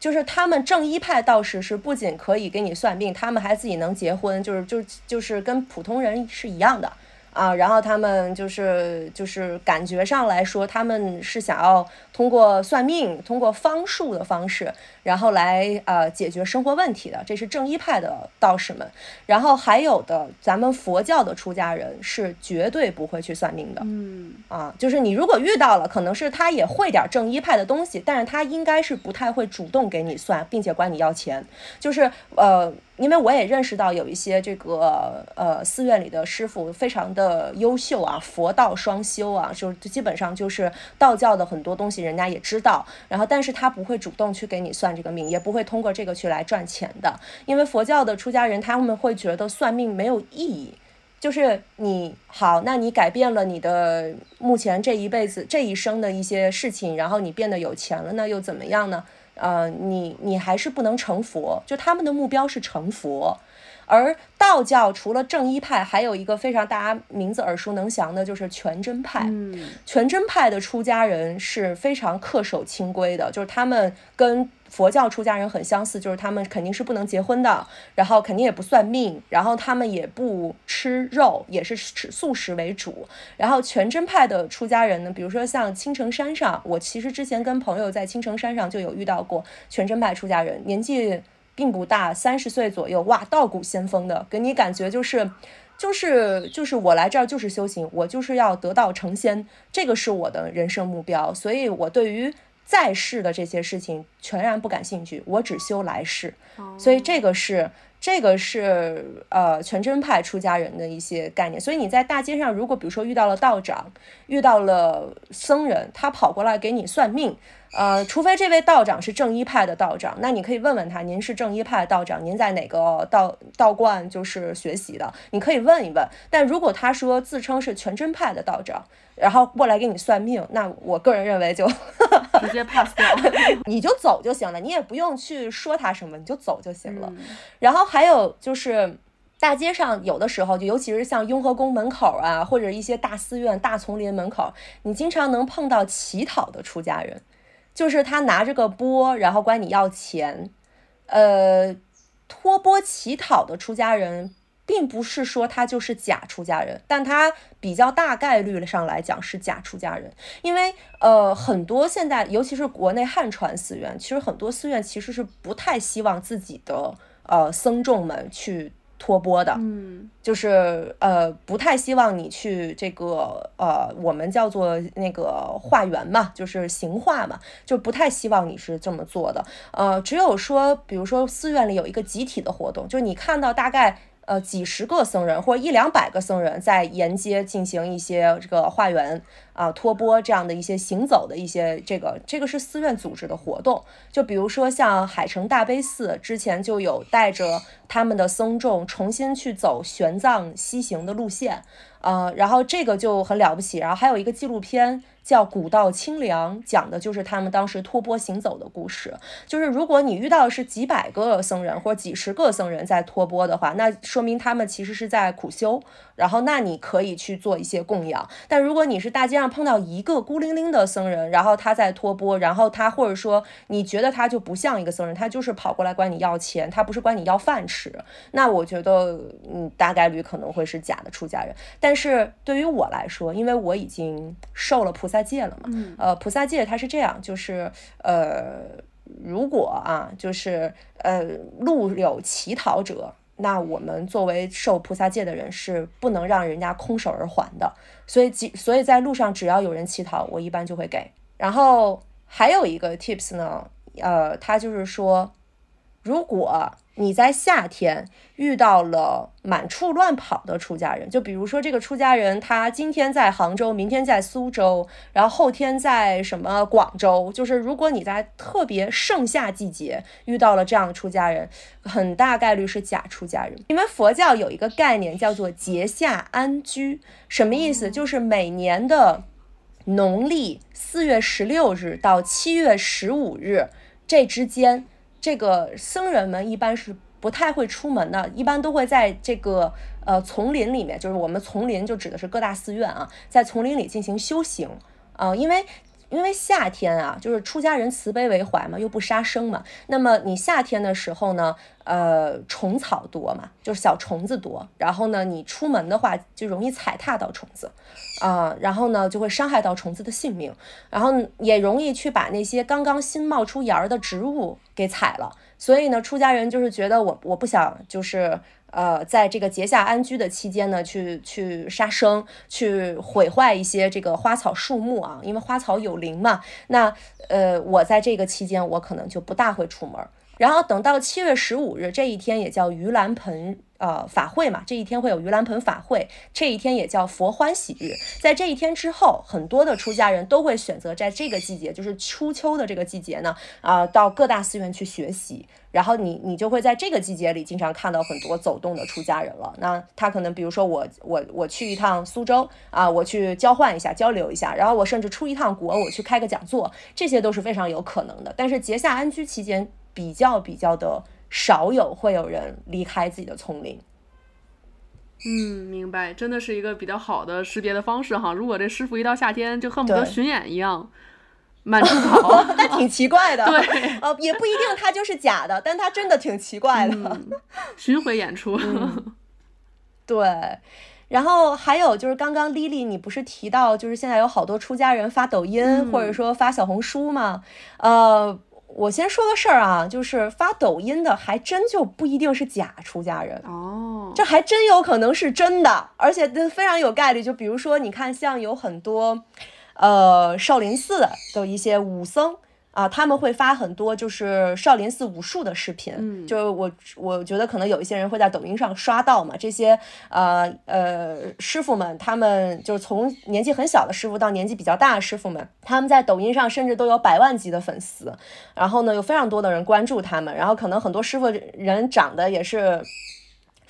就是他们正一派道士是不仅可以给你算命，他们还自己能结婚，就是就就是跟普通人是一样的。啊，然后他们就是就是感觉上来说，他们是想要通过算命、通过方术的方式，然后来呃解决生活问题的，这是正一派的道士们。然后还有的，咱们佛教的出家人是绝对不会去算命的。嗯，啊，就是你如果遇到了，可能是他也会点正一派的东西，但是他应该是不太会主动给你算，并且管你要钱。就是呃。因为我也认识到有一些这个呃寺院里的师傅非常的优秀啊，佛道双修啊，就基本上就是道教的很多东西人家也知道，然后但是他不会主动去给你算这个命，也不会通过这个去来赚钱的，因为佛教的出家人他们会觉得算命没有意义，就是你好，那你改变了你的目前这一辈子这一生的一些事情，然后你变得有钱了，那又怎么样呢？呃，你你还是不能成佛，就他们的目标是成佛，而道教除了正一派，还有一个非常大家名字耳熟能详的，就是全真派。嗯，全真派的出家人是非常恪守清规的，就是他们跟佛教出家人很相似，就是他们肯定是不能结婚的，然后肯定也不算命，然后他们也不吃肉，也是吃素食为主。然后全真派的出家人呢，比如说像青城山上，我其实之前跟朋友在青城山上就有遇到过全真派出家人，年纪并不大，三十岁左右，哇，道骨仙风的，给你感觉就是。就是就是我来这儿就是修行，我就是要得道成仙，这个是我的人生目标，所以我对于在世的这些事情全然不感兴趣，我只修来世，所以这个是这个是呃全真派出家人的一些概念。所以你在大街上，如果比如说遇到了道长，遇到了僧人，他跑过来给你算命。呃，除非这位道长是正一派的道长，那你可以问问他，您是正一派的道长，您在哪个道道观就是学习的？你可以问一问。但如果他说自称是全真派的道长，然后过来给你算命，那我个人认为就直接 pass 掉，你就走就行了，你也不用去说他什么，你就走就行了。然后还有就是大街上有的时候，就尤其是像雍和宫门口啊，或者一些大寺院、大丛林门口，你经常能碰到乞讨的出家人。就是他拿着个钵，然后管你要钱，呃，托钵乞讨的出家人，并不是说他就是假出家人，但他比较大概率上来讲是假出家人，因为呃，很多现在尤其是国内汉传寺院，其实很多寺院其实是不太希望自己的呃僧众们去。托钵的，嗯，就是呃，不太希望你去这个呃，我们叫做那个化缘嘛，就是行化嘛，就不太希望你是这么做的。呃，只有说，比如说寺院里有一个集体的活动，就是你看到大概。呃，几十个僧人或者一两百个僧人在沿街进行一些这个化缘啊、托钵这样的一些行走的一些这个这个是寺院组织的活动。就比如说像海城大悲寺之前就有带着他们的僧众重新去走玄奘西行的路线，呃，然后这个就很了不起。然后还有一个纪录片。叫古道清凉，讲的就是他们当时托钵行走的故事。就是如果你遇到的是几百个僧人或者几十个僧人在托钵的话，那说明他们其实是在苦修。然后那你可以去做一些供养。但如果你是大街上碰到一个孤零零的僧人，然后他在托钵，然后他或者说你觉得他就不像一个僧人，他就是跑过来管你要钱，他不是管你要饭吃，那我觉得嗯大概率可能会是假的出家人。但是对于我来说，因为我已经受了菩萨。萨戒了嘛？呃，菩萨戒它是这样，就是呃，如果啊，就是呃，路有乞讨者，那我们作为受菩萨戒的人是不能让人家空手而还的。所以即，所以在路上只要有人乞讨，我一般就会给。然后还有一个 tips 呢，呃，他就是说，如果。你在夏天遇到了满处乱跑的出家人，就比如说这个出家人，他今天在杭州，明天在苏州，然后后天在什么广州，就是如果你在特别盛夏季节遇到了这样的出家人，很大概率是假出家人。因为佛教有一个概念叫做节下安居，什么意思？就是每年的农历四月十六日到七月十五日这之间。这个僧人们一般是不太会出门的，一般都会在这个呃丛林里面，就是我们丛林就指的是各大寺院啊，在丛林里进行修行。啊，因为因为夏天啊，就是出家人慈悲为怀嘛，又不杀生嘛，那么你夏天的时候呢，呃，虫草多嘛，就是小虫子多，然后呢，你出门的话就容易踩踏到虫子啊，然后呢就会伤害到虫子的性命，然后也容易去把那些刚刚新冒出芽儿的植物。给踩了，所以呢，出家人就是觉得我我不想，就是呃，在这个节下安居的期间呢，去去杀生，去毁坏一些这个花草树木啊，因为花草有灵嘛。那呃，我在这个期间，我可能就不大会出门。然后等到七月十五日这一天，也叫盂兰盆。呃，法会嘛，这一天会有盂兰盆法会，这一天也叫佛欢喜日。在这一天之后，很多的出家人都会选择在这个季节，就是初秋的这个季节呢，啊，到各大寺院去学习。然后你你就会在这个季节里经常看到很多走动的出家人了。那他可能比如说我我我去一趟苏州啊，我去交换一下交流一下，然后我甚至出一趟国，我去开个讲座，这些都是非常有可能的。但是节下安居期间比较比较的。少有会有人离开自己的丛林。嗯，明白，真的是一个比较好的识别的方式哈。如果这师傅一到夏天就恨不得巡演一样，满处跑，那挺奇怪的。对，呃，也不一定他就是假的，但他真的挺奇怪的。巡回演出，对。然后还有就是刚刚 Lily 你不是提到，就是现在有好多出家人发抖音或者说发小红书吗？呃。我先说个事儿啊，就是发抖音的还真就不一定是假出家人哦，这还真有可能是真的，而且非常有概率。就比如说，你看像有很多，呃，少林寺的一些武僧。啊，他们会发很多就是少林寺武术的视频，嗯，就我我觉得可能有一些人会在抖音上刷到嘛，这些呃呃师傅们，他们就是从年纪很小的师傅到年纪比较大的师傅们，他们在抖音上甚至都有百万级的粉丝，然后呢有非常多的人关注他们，然后可能很多师傅人长得也是。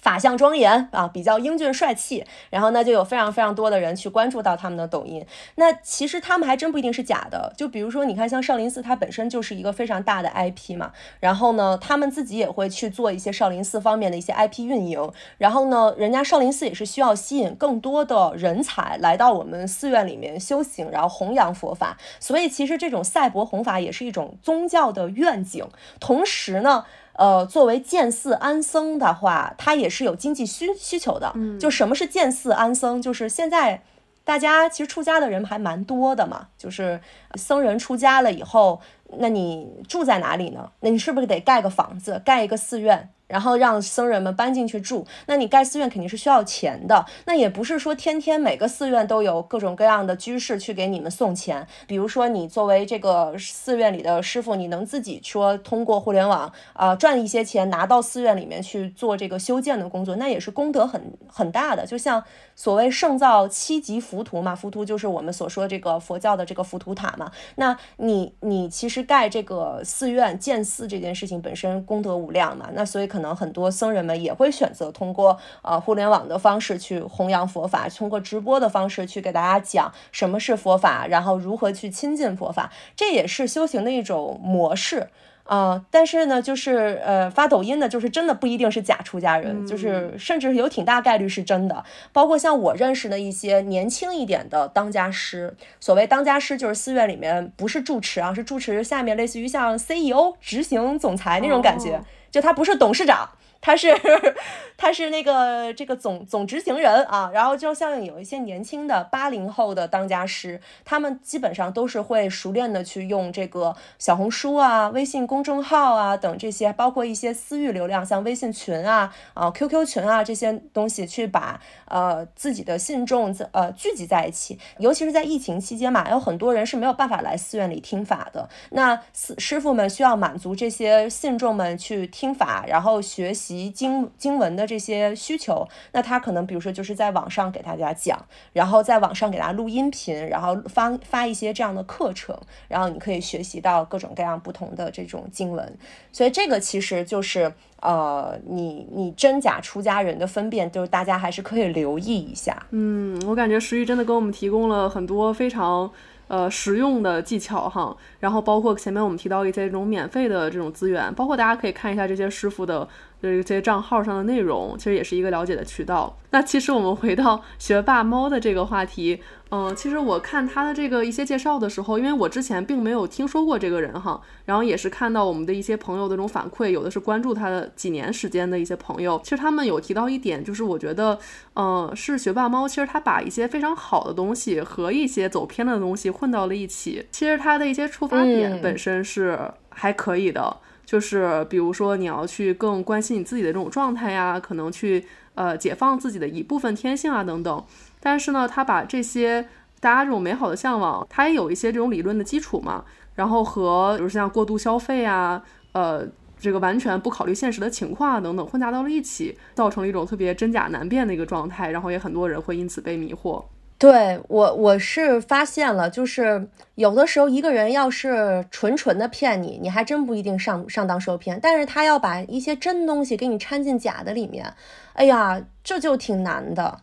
法相庄严啊，比较英俊帅气，然后呢，就有非常非常多的人去关注到他们的抖音。那其实他们还真不一定是假的，就比如说，你看像少林寺，它本身就是一个非常大的 IP 嘛，然后呢，他们自己也会去做一些少林寺方面的一些 IP 运营，然后呢，人家少林寺也是需要吸引更多的人才来到我们寺院里面修行，然后弘扬佛法。所以其实这种赛博弘法也是一种宗教的愿景，同时呢。呃，作为建寺安僧的话，他也是有经济需需求的。嗯，就什么是建寺安僧？就是现在大家其实出家的人还蛮多的嘛。就是僧人出家了以后，那你住在哪里呢？那你是不是得盖个房子，盖一个寺院？然后让僧人们搬进去住，那你盖寺院肯定是需要钱的。那也不是说天天每个寺院都有各种各样的居士去给你们送钱。比如说你作为这个寺院里的师傅，你能自己说通过互联网啊赚一些钱，拿到寺院里面去做这个修建的工作，那也是功德很很大的。就像所谓圣造七级浮屠嘛，浮屠就是我们所说这个佛教的这个浮屠塔嘛。那你你其实盖这个寺院建寺这件事情本身功德无量嘛，那所以可能。很多僧人们也会选择通过呃互联网的方式去弘扬佛法，通过直播的方式去给大家讲什么是佛法，然后如何去亲近佛法，这也是修行的一种模式啊。但是呢，就是呃发抖音的，就是真的不一定是假出家人，就是甚至有挺大概率是真的。包括像我认识的一些年轻一点的当家师，所谓当家师就是寺院里面不是住持啊，是住持下面类似于像 CEO 执行总裁那种感觉。就他不是董事长。他是他是那个这个总总执行人啊，然后就像有一些年轻的八零后的当家师，他们基本上都是会熟练的去用这个小红书啊、微信公众号啊等这些，包括一些私域流量，像微信群啊、啊 QQ 群啊这些东西，去把呃自己的信众呃聚集在一起。尤其是在疫情期间嘛，有很多人是没有办法来寺院里听法的，那师师傅们需要满足这些信众们去听法，然后学习。经经文的这些需求，那他可能比如说就是在网上给大家讲，然后在网上给大家录音频，然后发发一些这样的课程，然后你可以学习到各种各样不同的这种经文。所以这个其实就是呃，你你真假出家人的分辨，就是大家还是可以留意一下。嗯，我感觉石玉真的给我们提供了很多非常。呃，实用的技巧哈，然后包括前面我们提到一些这种免费的这种资源，包括大家可以看一下这些师傅的这些账号上的内容，其实也是一个了解的渠道。那其实我们回到学霸猫的这个话题。嗯，其实我看他的这个一些介绍的时候，因为我之前并没有听说过这个人哈，然后也是看到我们的一些朋友的这种反馈，有的是关注他的几年时间的一些朋友，其实他们有提到一点，就是我觉得，嗯，是学霸猫，其实他把一些非常好的东西和一些走偏的东西混到了一起，其实他的一些出发点本身是还可以的，就是比如说你要去更关心你自己的这种状态呀，可能去呃解放自己的一部分天性啊等等。但是呢，他把这些大家这种美好的向往，他也有一些这种理论的基础嘛，然后和比如像过度消费啊，呃，这个完全不考虑现实的情况啊等等混杂到了一起，造成了一种特别真假难辨的一个状态，然后也很多人会因此被迷惑。对我，我是发现了，就是有的时候一个人要是纯纯的骗你，你还真不一定上上当受骗，但是他要把一些真东西给你掺进假的里面，哎呀，这就挺难的。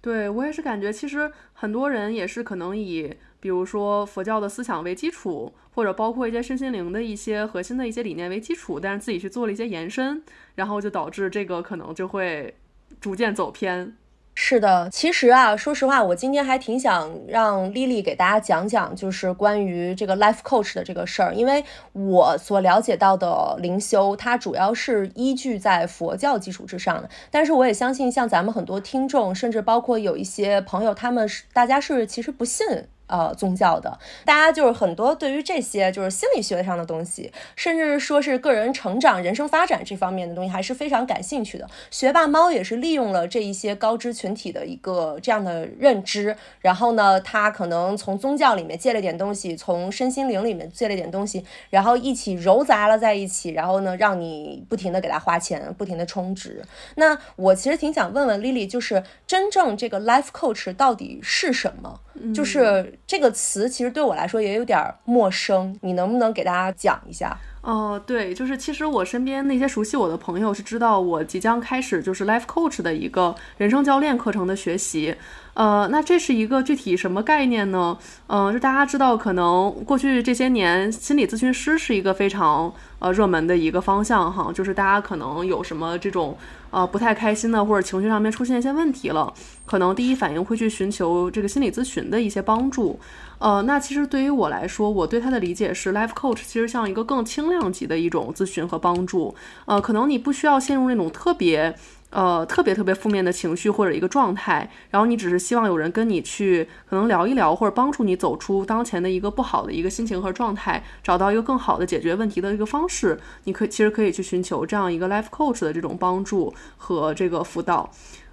对我也是感觉，其实很多人也是可能以比如说佛教的思想为基础，或者包括一些身心灵的一些核心的一些理念为基础，但是自己去做了一些延伸，然后就导致这个可能就会逐渐走偏。是的，其实啊，说实话，我今天还挺想让丽丽给大家讲讲，就是关于这个 life coach 的这个事儿，因为我所了解到的灵修，它主要是依据在佛教基础之上的。但是我也相信，像咱们很多听众，甚至包括有一些朋友，他们是大家是其实不信。呃，宗教的，大家就是很多对于这些就是心理学上的东西，甚至说是个人成长、人生发展这方面的东西，还是非常感兴趣的。学霸猫也是利用了这一些高知群体的一个这样的认知，然后呢，他可能从宗教里面借了点东西，从身心灵里面借了点东西，然后一起揉杂了在一起，然后呢，让你不停的给他花钱，不停的充值。那我其实挺想问问 Lily，就是真正这个 life coach 到底是什么？就是这个词，其实对我来说也有点陌生，你能不能给大家讲一下？哦，对，就是其实我身边那些熟悉我的朋友是知道我即将开始就是 life coach 的一个人生教练课程的学习。呃，那这是一个具体什么概念呢？嗯，就大家知道，可能过去这些年，心理咨询师是一个非常呃热门的一个方向哈，就是大家可能有什么这种呃不太开心的或者情绪上面出现一些问题了，可能第一反应会去寻求这个心理咨询的一些帮助。呃，那其实对于我来说，我对他的理解是，life coach 其实像一个更轻量级的一种咨询和帮助。呃，可能你不需要陷入那种特别。呃，特别特别负面的情绪或者一个状态，然后你只是希望有人跟你去可能聊一聊，或者帮助你走出当前的一个不好的一个心情和状态，找到一个更好的解决问题的一个方式。你可以其实可以去寻求这样一个 life coach 的这种帮助和这个辅导。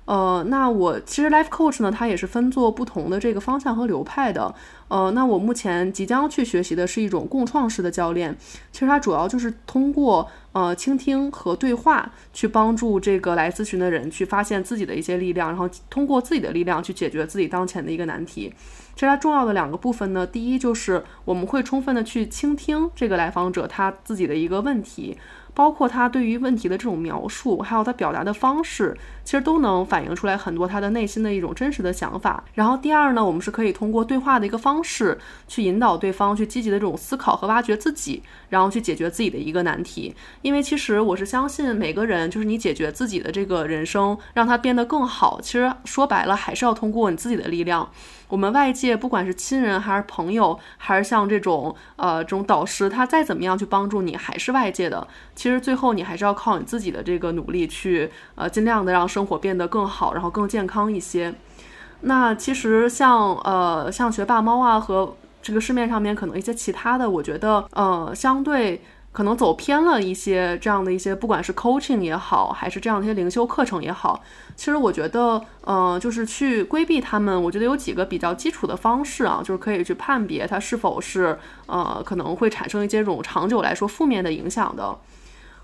呃，那我其实 life coach 呢，它也是分做不同的这个方向和流派的。呃，那我目前即将去学习的是一种共创式的教练，其实它主要就是通过呃倾听和对话，去帮助这个来咨询的人去发现自己的一些力量，然后通过自己的力量去解决自己当前的一个难题。其实它重要的两个部分呢，第一就是我们会充分的去倾听这个来访者他自己的一个问题。包括他对于问题的这种描述，还有他表达的方式，其实都能反映出来很多他的内心的一种真实的想法。然后第二呢，我们是可以通过对话的一个方式，去引导对方去积极的这种思考和挖掘自己，然后去解决自己的一个难题。因为其实我是相信每个人，就是你解决自己的这个人生，让他变得更好，其实说白了还是要通过你自己的力量。我们外界不管是亲人还是朋友，还是像这种呃这种导师，他再怎么样去帮助你，还是外界的。其实最后你还是要靠你自己的这个努力去呃尽量的让生活变得更好，然后更健康一些。那其实像呃像学霸猫啊和这个市面上面可能一些其他的，我觉得呃相对。可能走偏了一些这样的一些，不管是 coaching 也好，还是这样的一些灵修课程也好，其实我觉得，呃，就是去规避他们，我觉得有几个比较基础的方式啊，就是可以去判别它是否是，呃，可能会产生一些这种长久来说负面的影响的。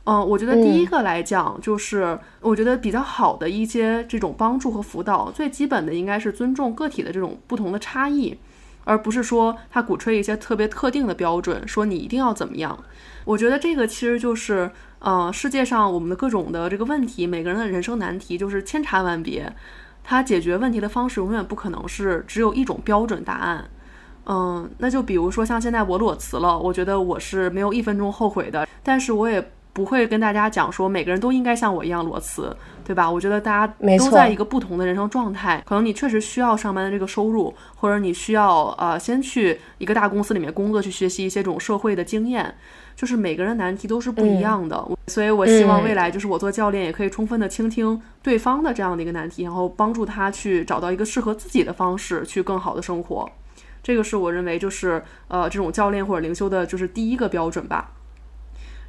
嗯，我觉得第一个来讲，就是我觉得比较好的一些这种帮助和辅导，最基本的应该是尊重个体的这种不同的差异，而不是说他鼓吹一些特别特定的标准，说你一定要怎么样。我觉得这个其实就是，呃，世界上我们的各种的这个问题，每个人的人生难题就是千差万别，他解决问题的方式永远不可能是只有一种标准答案。嗯，那就比如说像现在我裸辞了，我觉得我是没有一分钟后悔的，但是我也。不会跟大家讲说每个人都应该像我一样裸辞，对吧？我觉得大家都在一个不同的人生状态，可能你确实需要上班的这个收入，或者你需要呃先去一个大公司里面工作，去学习一些这种社会的经验。就是每个人难题都是不一样的，所以我希望未来就是我做教练也可以充分的倾听对方的这样的一个难题，然后帮助他去找到一个适合自己的方式去更好的生活。这个是我认为就是呃这种教练或者灵修的就是第一个标准吧。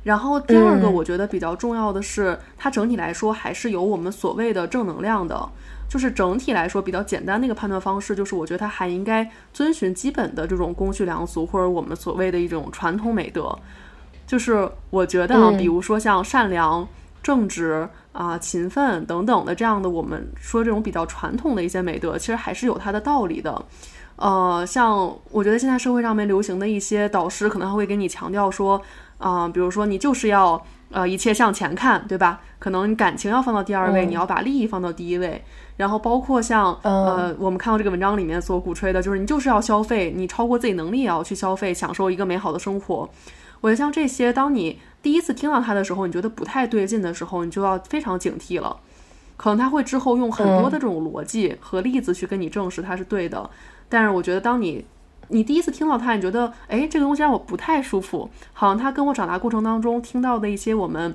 然后第二个，我觉得比较重要的是，它整体来说还是有我们所谓的正能量的，就是整体来说比较简单的一个判断方式，就是我觉得它还应该遵循基本的这种公序良俗，或者我们所谓的一种传统美德。就是我觉得啊，比如说像善良、正直啊、勤奋等等的这样的，我们说这种比较传统的一些美德，其实还是有它的道理的。呃，像我觉得现在社会上面流行的一些导师，可能还会给你强调说。啊、比如说你就是要呃一切向前看，对吧？可能感情要放到第二位，嗯你要把利益放到第一位。然后包括像呃，我们看到这个文章里面所鼓吹的，就是你就是要消费，你超过自己能力也要去消费，享受一个美好的生活。我觉得像这些，当你第一次听到它的时候，你觉得不太对劲的时候，你就要非常警惕了。可能他会之后用很多的这种逻辑和例子去跟你证实它是对的，但是我觉得当你你第一次听到他，你觉得哎这个东西让我不太舒服，好像他跟我长大过程当中听到的一些我们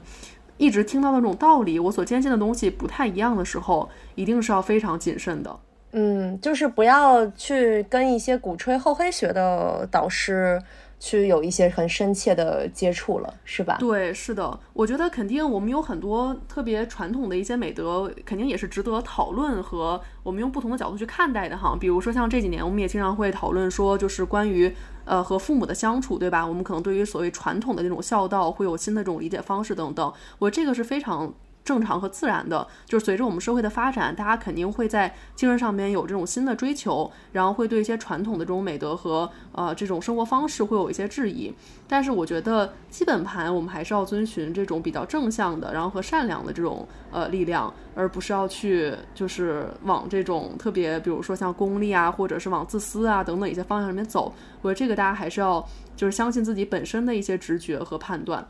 一直听到的这种道理，我所坚信的东西不太一样的时候，一定是要非常谨慎的。嗯，就是不要去跟一些鼓吹厚黑学的导师去有一些很深切的接触了，是吧？对，是的，我觉得肯定我们有很多特别传统的一些美德，肯定也是值得讨论和我们用不同的角度去看待的哈。比如说像这几年，我们也经常会讨论说，就是关于呃和父母的相处，对吧？我们可能对于所谓传统的那种孝道会有新的这种理解方式等等，我这个是非常。正常和自然的，就是随着我们社会的发展，大家肯定会在精神上面有这种新的追求，然后会对一些传统的这种美德和呃这种生活方式会有一些质疑。但是我觉得基本盘我们还是要遵循这种比较正向的，然后和善良的这种呃力量，而不是要去就是往这种特别，比如说像功利啊，或者是往自私啊等等一些方向里面走。我觉得这个大家还是要就是相信自己本身的一些直觉和判断。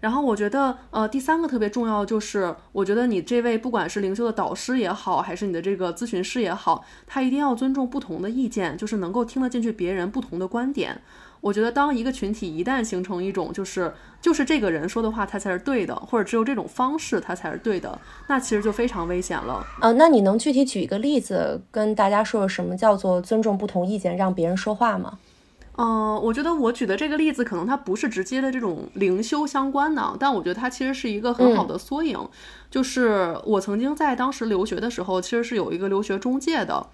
然后我觉得，呃，第三个特别重要就是，我觉得你这位不管是灵修的导师也好，还是你的这个咨询师也好，他一定要尊重不同的意见，就是能够听得进去别人不同的观点。我觉得，当一个群体一旦形成一种就是就是这个人说的话他才是对的，或者只有这种方式他才是对的，那其实就非常危险了。呃，那你能具体举一个例子，跟大家说说什么叫做尊重不同意见，让别人说话吗？嗯，我觉得我举的这个例子可能它不是直接的这种灵修相关的，但我觉得它其实是一个很好的缩影。就是我曾经在当时留学的时候，其实是有一个留学中介的。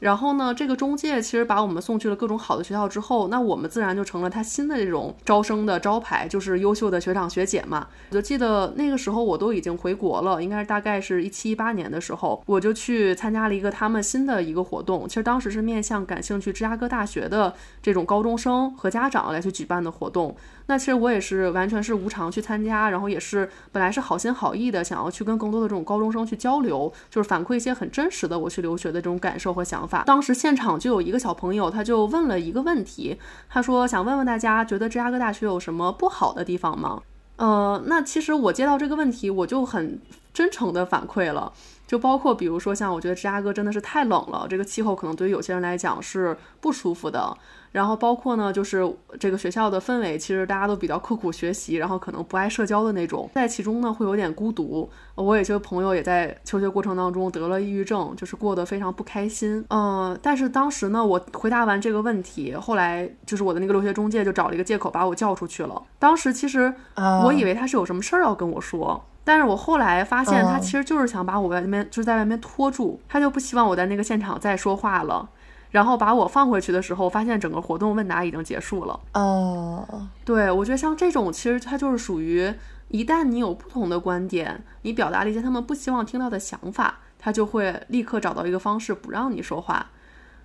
然后呢，这个中介其实把我们送去了各种好的学校之后，那我们自然就成了他新的这种招生的招牌，就是优秀的学长学姐嘛。我就记得那个时候我都已经回国了，应该是大概是一七一八年的时候，我就去参加了一个他们新的一个活动。其实当时是面向感兴趣芝加哥大学的这种高中生和家长来去举办的活动。那其实我也是完全是无偿去参加，然后也是本来是好心好意的，想要去跟更多的这种高中生去交流，就是反馈一些很真实的我去留学的这种感受和想法。当时现场就有一个小朋友，他就问了一个问题，他说想问问大家，觉得芝加哥大学有什么不好的地方吗？呃，那其实我接到这个问题，我就很真诚的反馈了。就包括比如说像我觉得芝加哥真的是太冷了，这个气候可能对于有些人来讲是不舒服的。然后包括呢，就是这个学校的氛围，其实大家都比较刻苦学习，然后可能不爱社交的那种，在其中呢会有点孤独。我有些朋友也在求学过程当中得了抑郁症，就是过得非常不开心。嗯、但是当时呢，我回答完这个问题，后来就是我的那个留学中介就找了一个借口把我叫出去了。当时其实啊我以为他是有什么事儿要跟我说。但是我后来发现，他哦其实就是想把我外面就是在外面拖住，他就不希望我在那个现场再说话了。然后把我放回去的时候，发现整个活动问答已经结束了。哦，对我觉得像这种，其实它就是属于，一旦你有不同的观点，你表达了一些他们不希望听到的想法，他就会立刻找到一个方式不让你说话。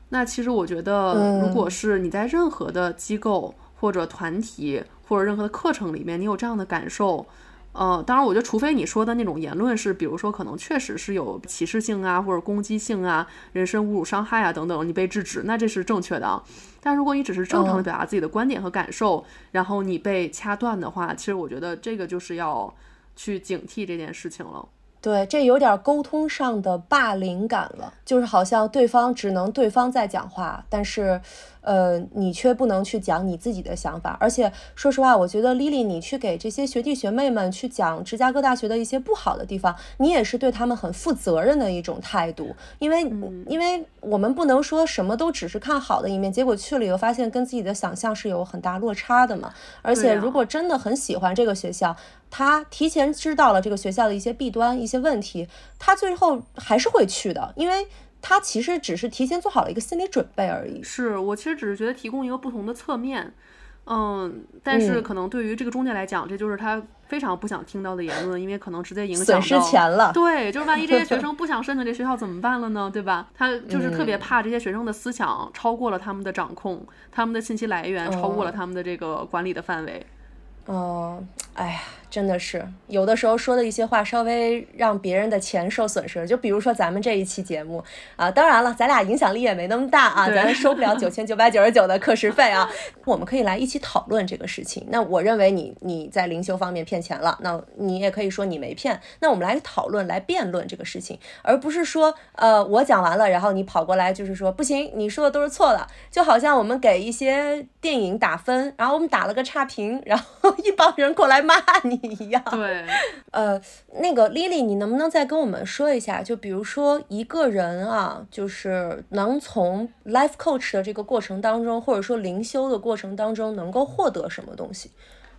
那其实我觉得，嗯如果是你在任何的机构或者团体或者任何的课程里面，你有这样的感受，呃，当然，我觉得除非你说的那种言论是，比如说可能确实是有歧视性啊，或者攻击性啊、人身侮辱、伤害啊等等，你被制止，那这是正确的啊。但如果你只是正常的嗯表达自己的观点和感受，然后你被掐断的话，其实我觉得这个就是要去警惕这件事情了。对，这有点沟通上的霸凌感了，就是好像对方只能对方在讲话，但是，呃，你却不能去讲你自己的想法。而且说实话，我觉得 Lily，你去给这些学弟学妹们去讲芝加哥大学的一些不好的地方，你也是对他们很负责任的一种态度，因为，因为我们不能说什么都只是看好的一面，结果去了以后发现跟自己的想象是有很大落差的嘛。而且如果真的很喜欢这个学校，他提前知道了这个学校的一些弊端、一些问题，他最后还是会去的，因为他其实只是提前做好了一个心理准备而已。是我其实只是觉得提供一个不同的侧面，嗯，但是嗯可能对于这个中介来讲，这就是他非常不想听到的言论，因为可能直接影响损失到钱了，对，就是万一这些学生不想申请这学校怎么办了呢？对吧？他就是特别怕这些学生的思想超过了他们的掌控，他们的信息来源超过了他们的这个管理的范围。哦，哎呀。真的是有的时候说的一些话，稍微让别人的钱受损失。就比如说咱们这一期节目啊，当然了，咱俩影响力也没那么大啊，咱收不了九千九百九十九的课时费啊。我们可以来一起讨论这个事情。那我认为你你在灵修方面骗钱了，那你也可以说你没骗。那我们来讨论来辩论这个事情，而不是说呃我讲完了，然后你跑过来就是说不行，你说的都是错的。就好像我们给一些电影打分，然后我们打了个差评，然后一帮人过来骂你。一样对，呃，那个 Lily，你能不能再跟我们说一下？就比如说一个人啊，就是能从 life coach 的这个过程当中，或者说灵修的过程当中，能够获得什么东西？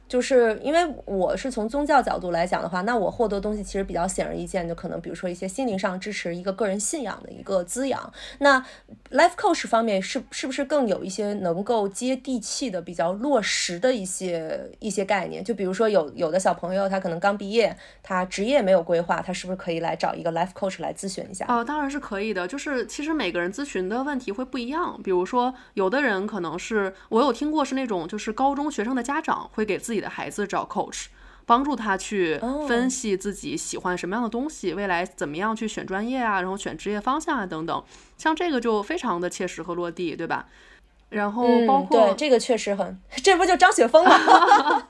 就是因为我是从宗教角度来讲的话，那我获得东西其实比较显而易见，就可能比如说一些心灵上支持一个个人信仰的一个滋养。那 life coach 方面是是不是更有一些能够接地气的、比较落实的一些一些概念？就比如说有有的小朋友他可能刚毕业，他职业没有规划，他是不是可以来找一个 life coach 来咨询一下？哦，当然是可以的。就是其实每个人咨询的问题会不一样。比如说有的人可能是我有听过是那种就是高中学生的家长会给自己。自己的孩子找 coach，帮助他去分析自己喜欢什么样的东西，未来怎么样去选专业啊，然后选职业方向啊等等，像这个就非常的切实和落地，对吧？然后包括这个确实很，这不就张雪峰吗？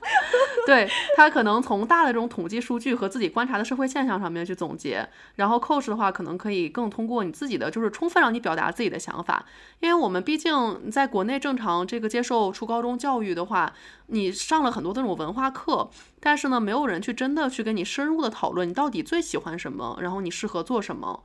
对他可能从大的这种统计数据和自己观察的社会现象上面去总结，然后 coach 的话可能可以更通过你自己的，就是充分让你表达自己的想法。因为我们毕竟在国内正常这个接受初高中教育的话，你上了很多这种文化课，但是呢，没有人去真的去跟你深入的讨论你到底最喜欢什么，然后你适合做什么。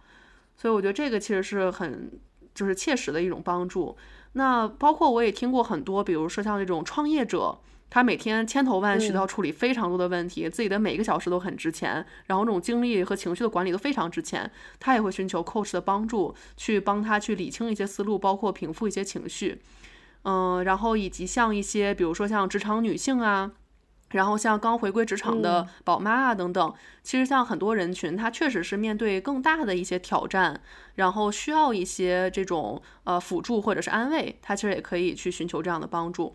所以我觉得这个其实是很就是切实的一种帮助。那包括我也听过很多，比如说像这种创业者，他每天千头万绪都要处理非常多的问题，自己的每一个小时都很值钱，然后这种精力和情绪的管理都非常值钱，他也会寻求 coach 的帮助，去帮他去理清一些思路，包括平复一些情绪，嗯，然后以及像一些，比如说像职场女性啊。然后像刚回归职场的宝妈啊等等，其实像很多人群，他确实是面对更大的一些挑战，然后需要一些这种呃辅助或者是安慰，他其实也可以去寻求这样的帮助。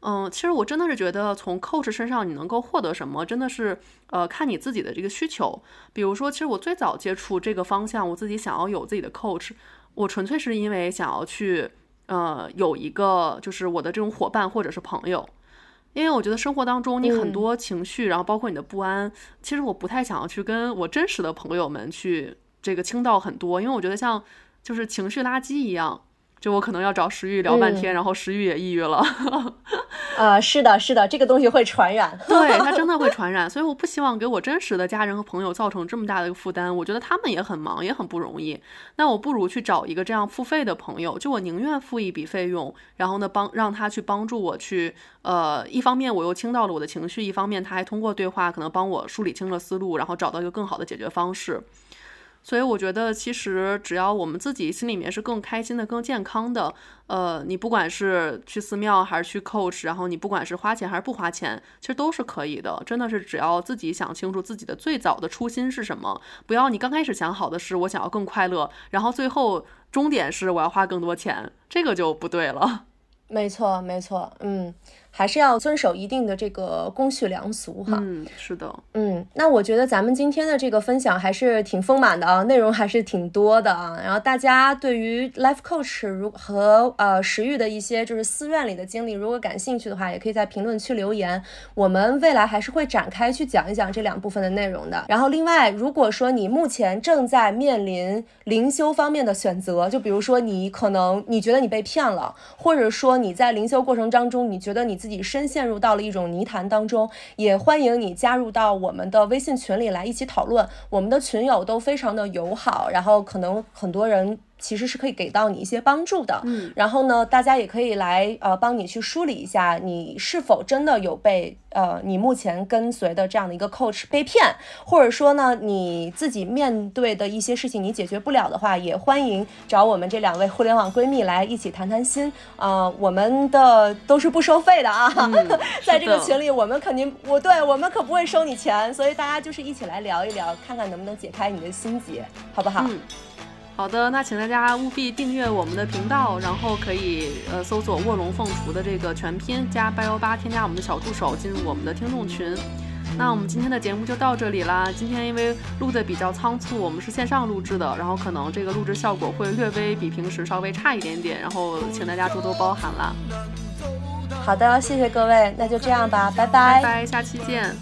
嗯，其实我真的是觉得从 coach 身上你能够获得什么，真的是呃看你自己的这个需求。比如说，其实我最早接触这个方向，我自己想要有自己的 coach，我纯粹是因为想要去呃有一个就是我的这种伙伴或者是朋友。因为我觉得生活当中你很多情绪，然后包括你的不安，其实我不太想要去跟我真实的朋友们去这个倾倒很多，因为我觉得像就是情绪垃圾一样。就我可能要找石玉聊半天，然后石玉也抑郁了。啊，是的，是的，这个东西会传染，对，它真的会 传染。所以我不希望给我真实的家人和朋友造成这么大的一个负担。我觉得他们也很忙，也很不容易。那我不如去找一个这样付费的朋友，就我宁愿付一笔费用，然后呢帮让他去帮助我去，呃，一方面我又倾到了我的情绪，一方面他还通过对话可能帮我梳理清了思路，然后找到一个更好的解决方式。所以我觉得，其实只要我们自己心里面是更开心的、更健康的，呃，你不管是去寺庙还是去 coach，然后你不管是花钱还是不花钱，其实都是可以的。真的是只要自己想清楚自己的最早的初心是什么，不要你刚开始想好的是我想要更快乐，然后最后终点是我要花更多钱，这个就不对了。没错，没错，嗯。还是要遵守一定的这个公序良俗哈。嗯，是的。嗯，那我觉得咱们今天的这个分享还是挺丰满的啊，内容还是挺多的啊。然后大家对于 life coach 如和呃石玉的一些就是寺院里的经历，如果感兴趣的话，也可以在评论区留言。我们未来还是会展开去讲一讲这两部分的内容的。然后另外，如果说你目前正在面临灵修方面的选择，就比如说你可能你觉得你被骗了，或者说你在灵修过程当中，你觉得你自自己深陷入到了一种泥潭当中，也欢迎你加入到我们的微信群里来一起讨论。我们的群友都非常的友好，然后可能很多人。其实是可以给到你一些帮助的，嗯，然后呢，大家也可以来呃帮你去梳理一下，你是否真的有被呃你目前跟随的这样的一个 coach 被骗，或者说呢你自己面对的一些事情你解决不了的话，也欢迎找我们这两位互联网闺蜜来一起谈谈心。啊，我们的都是不收费的啊，在这个群里我们肯定我对我们可不会收你钱，所以大家就是一起来聊一聊，看看能不能解开你的心结，好不好？好的，那请大家务必订阅我们的频道，然后可以呃搜索卧龙凤雏的这个全拼加八幺八，添加我们的小助手进入我们的听众群。那我们今天的节目就到这里啦。今天因为录的比较仓促，我们是线上录制的，然后可能这个录制效果会略微比平时稍微差一点点，然后请大家多多包涵啦。好的，谢谢各位，那就这样吧，拜拜拜，下期见。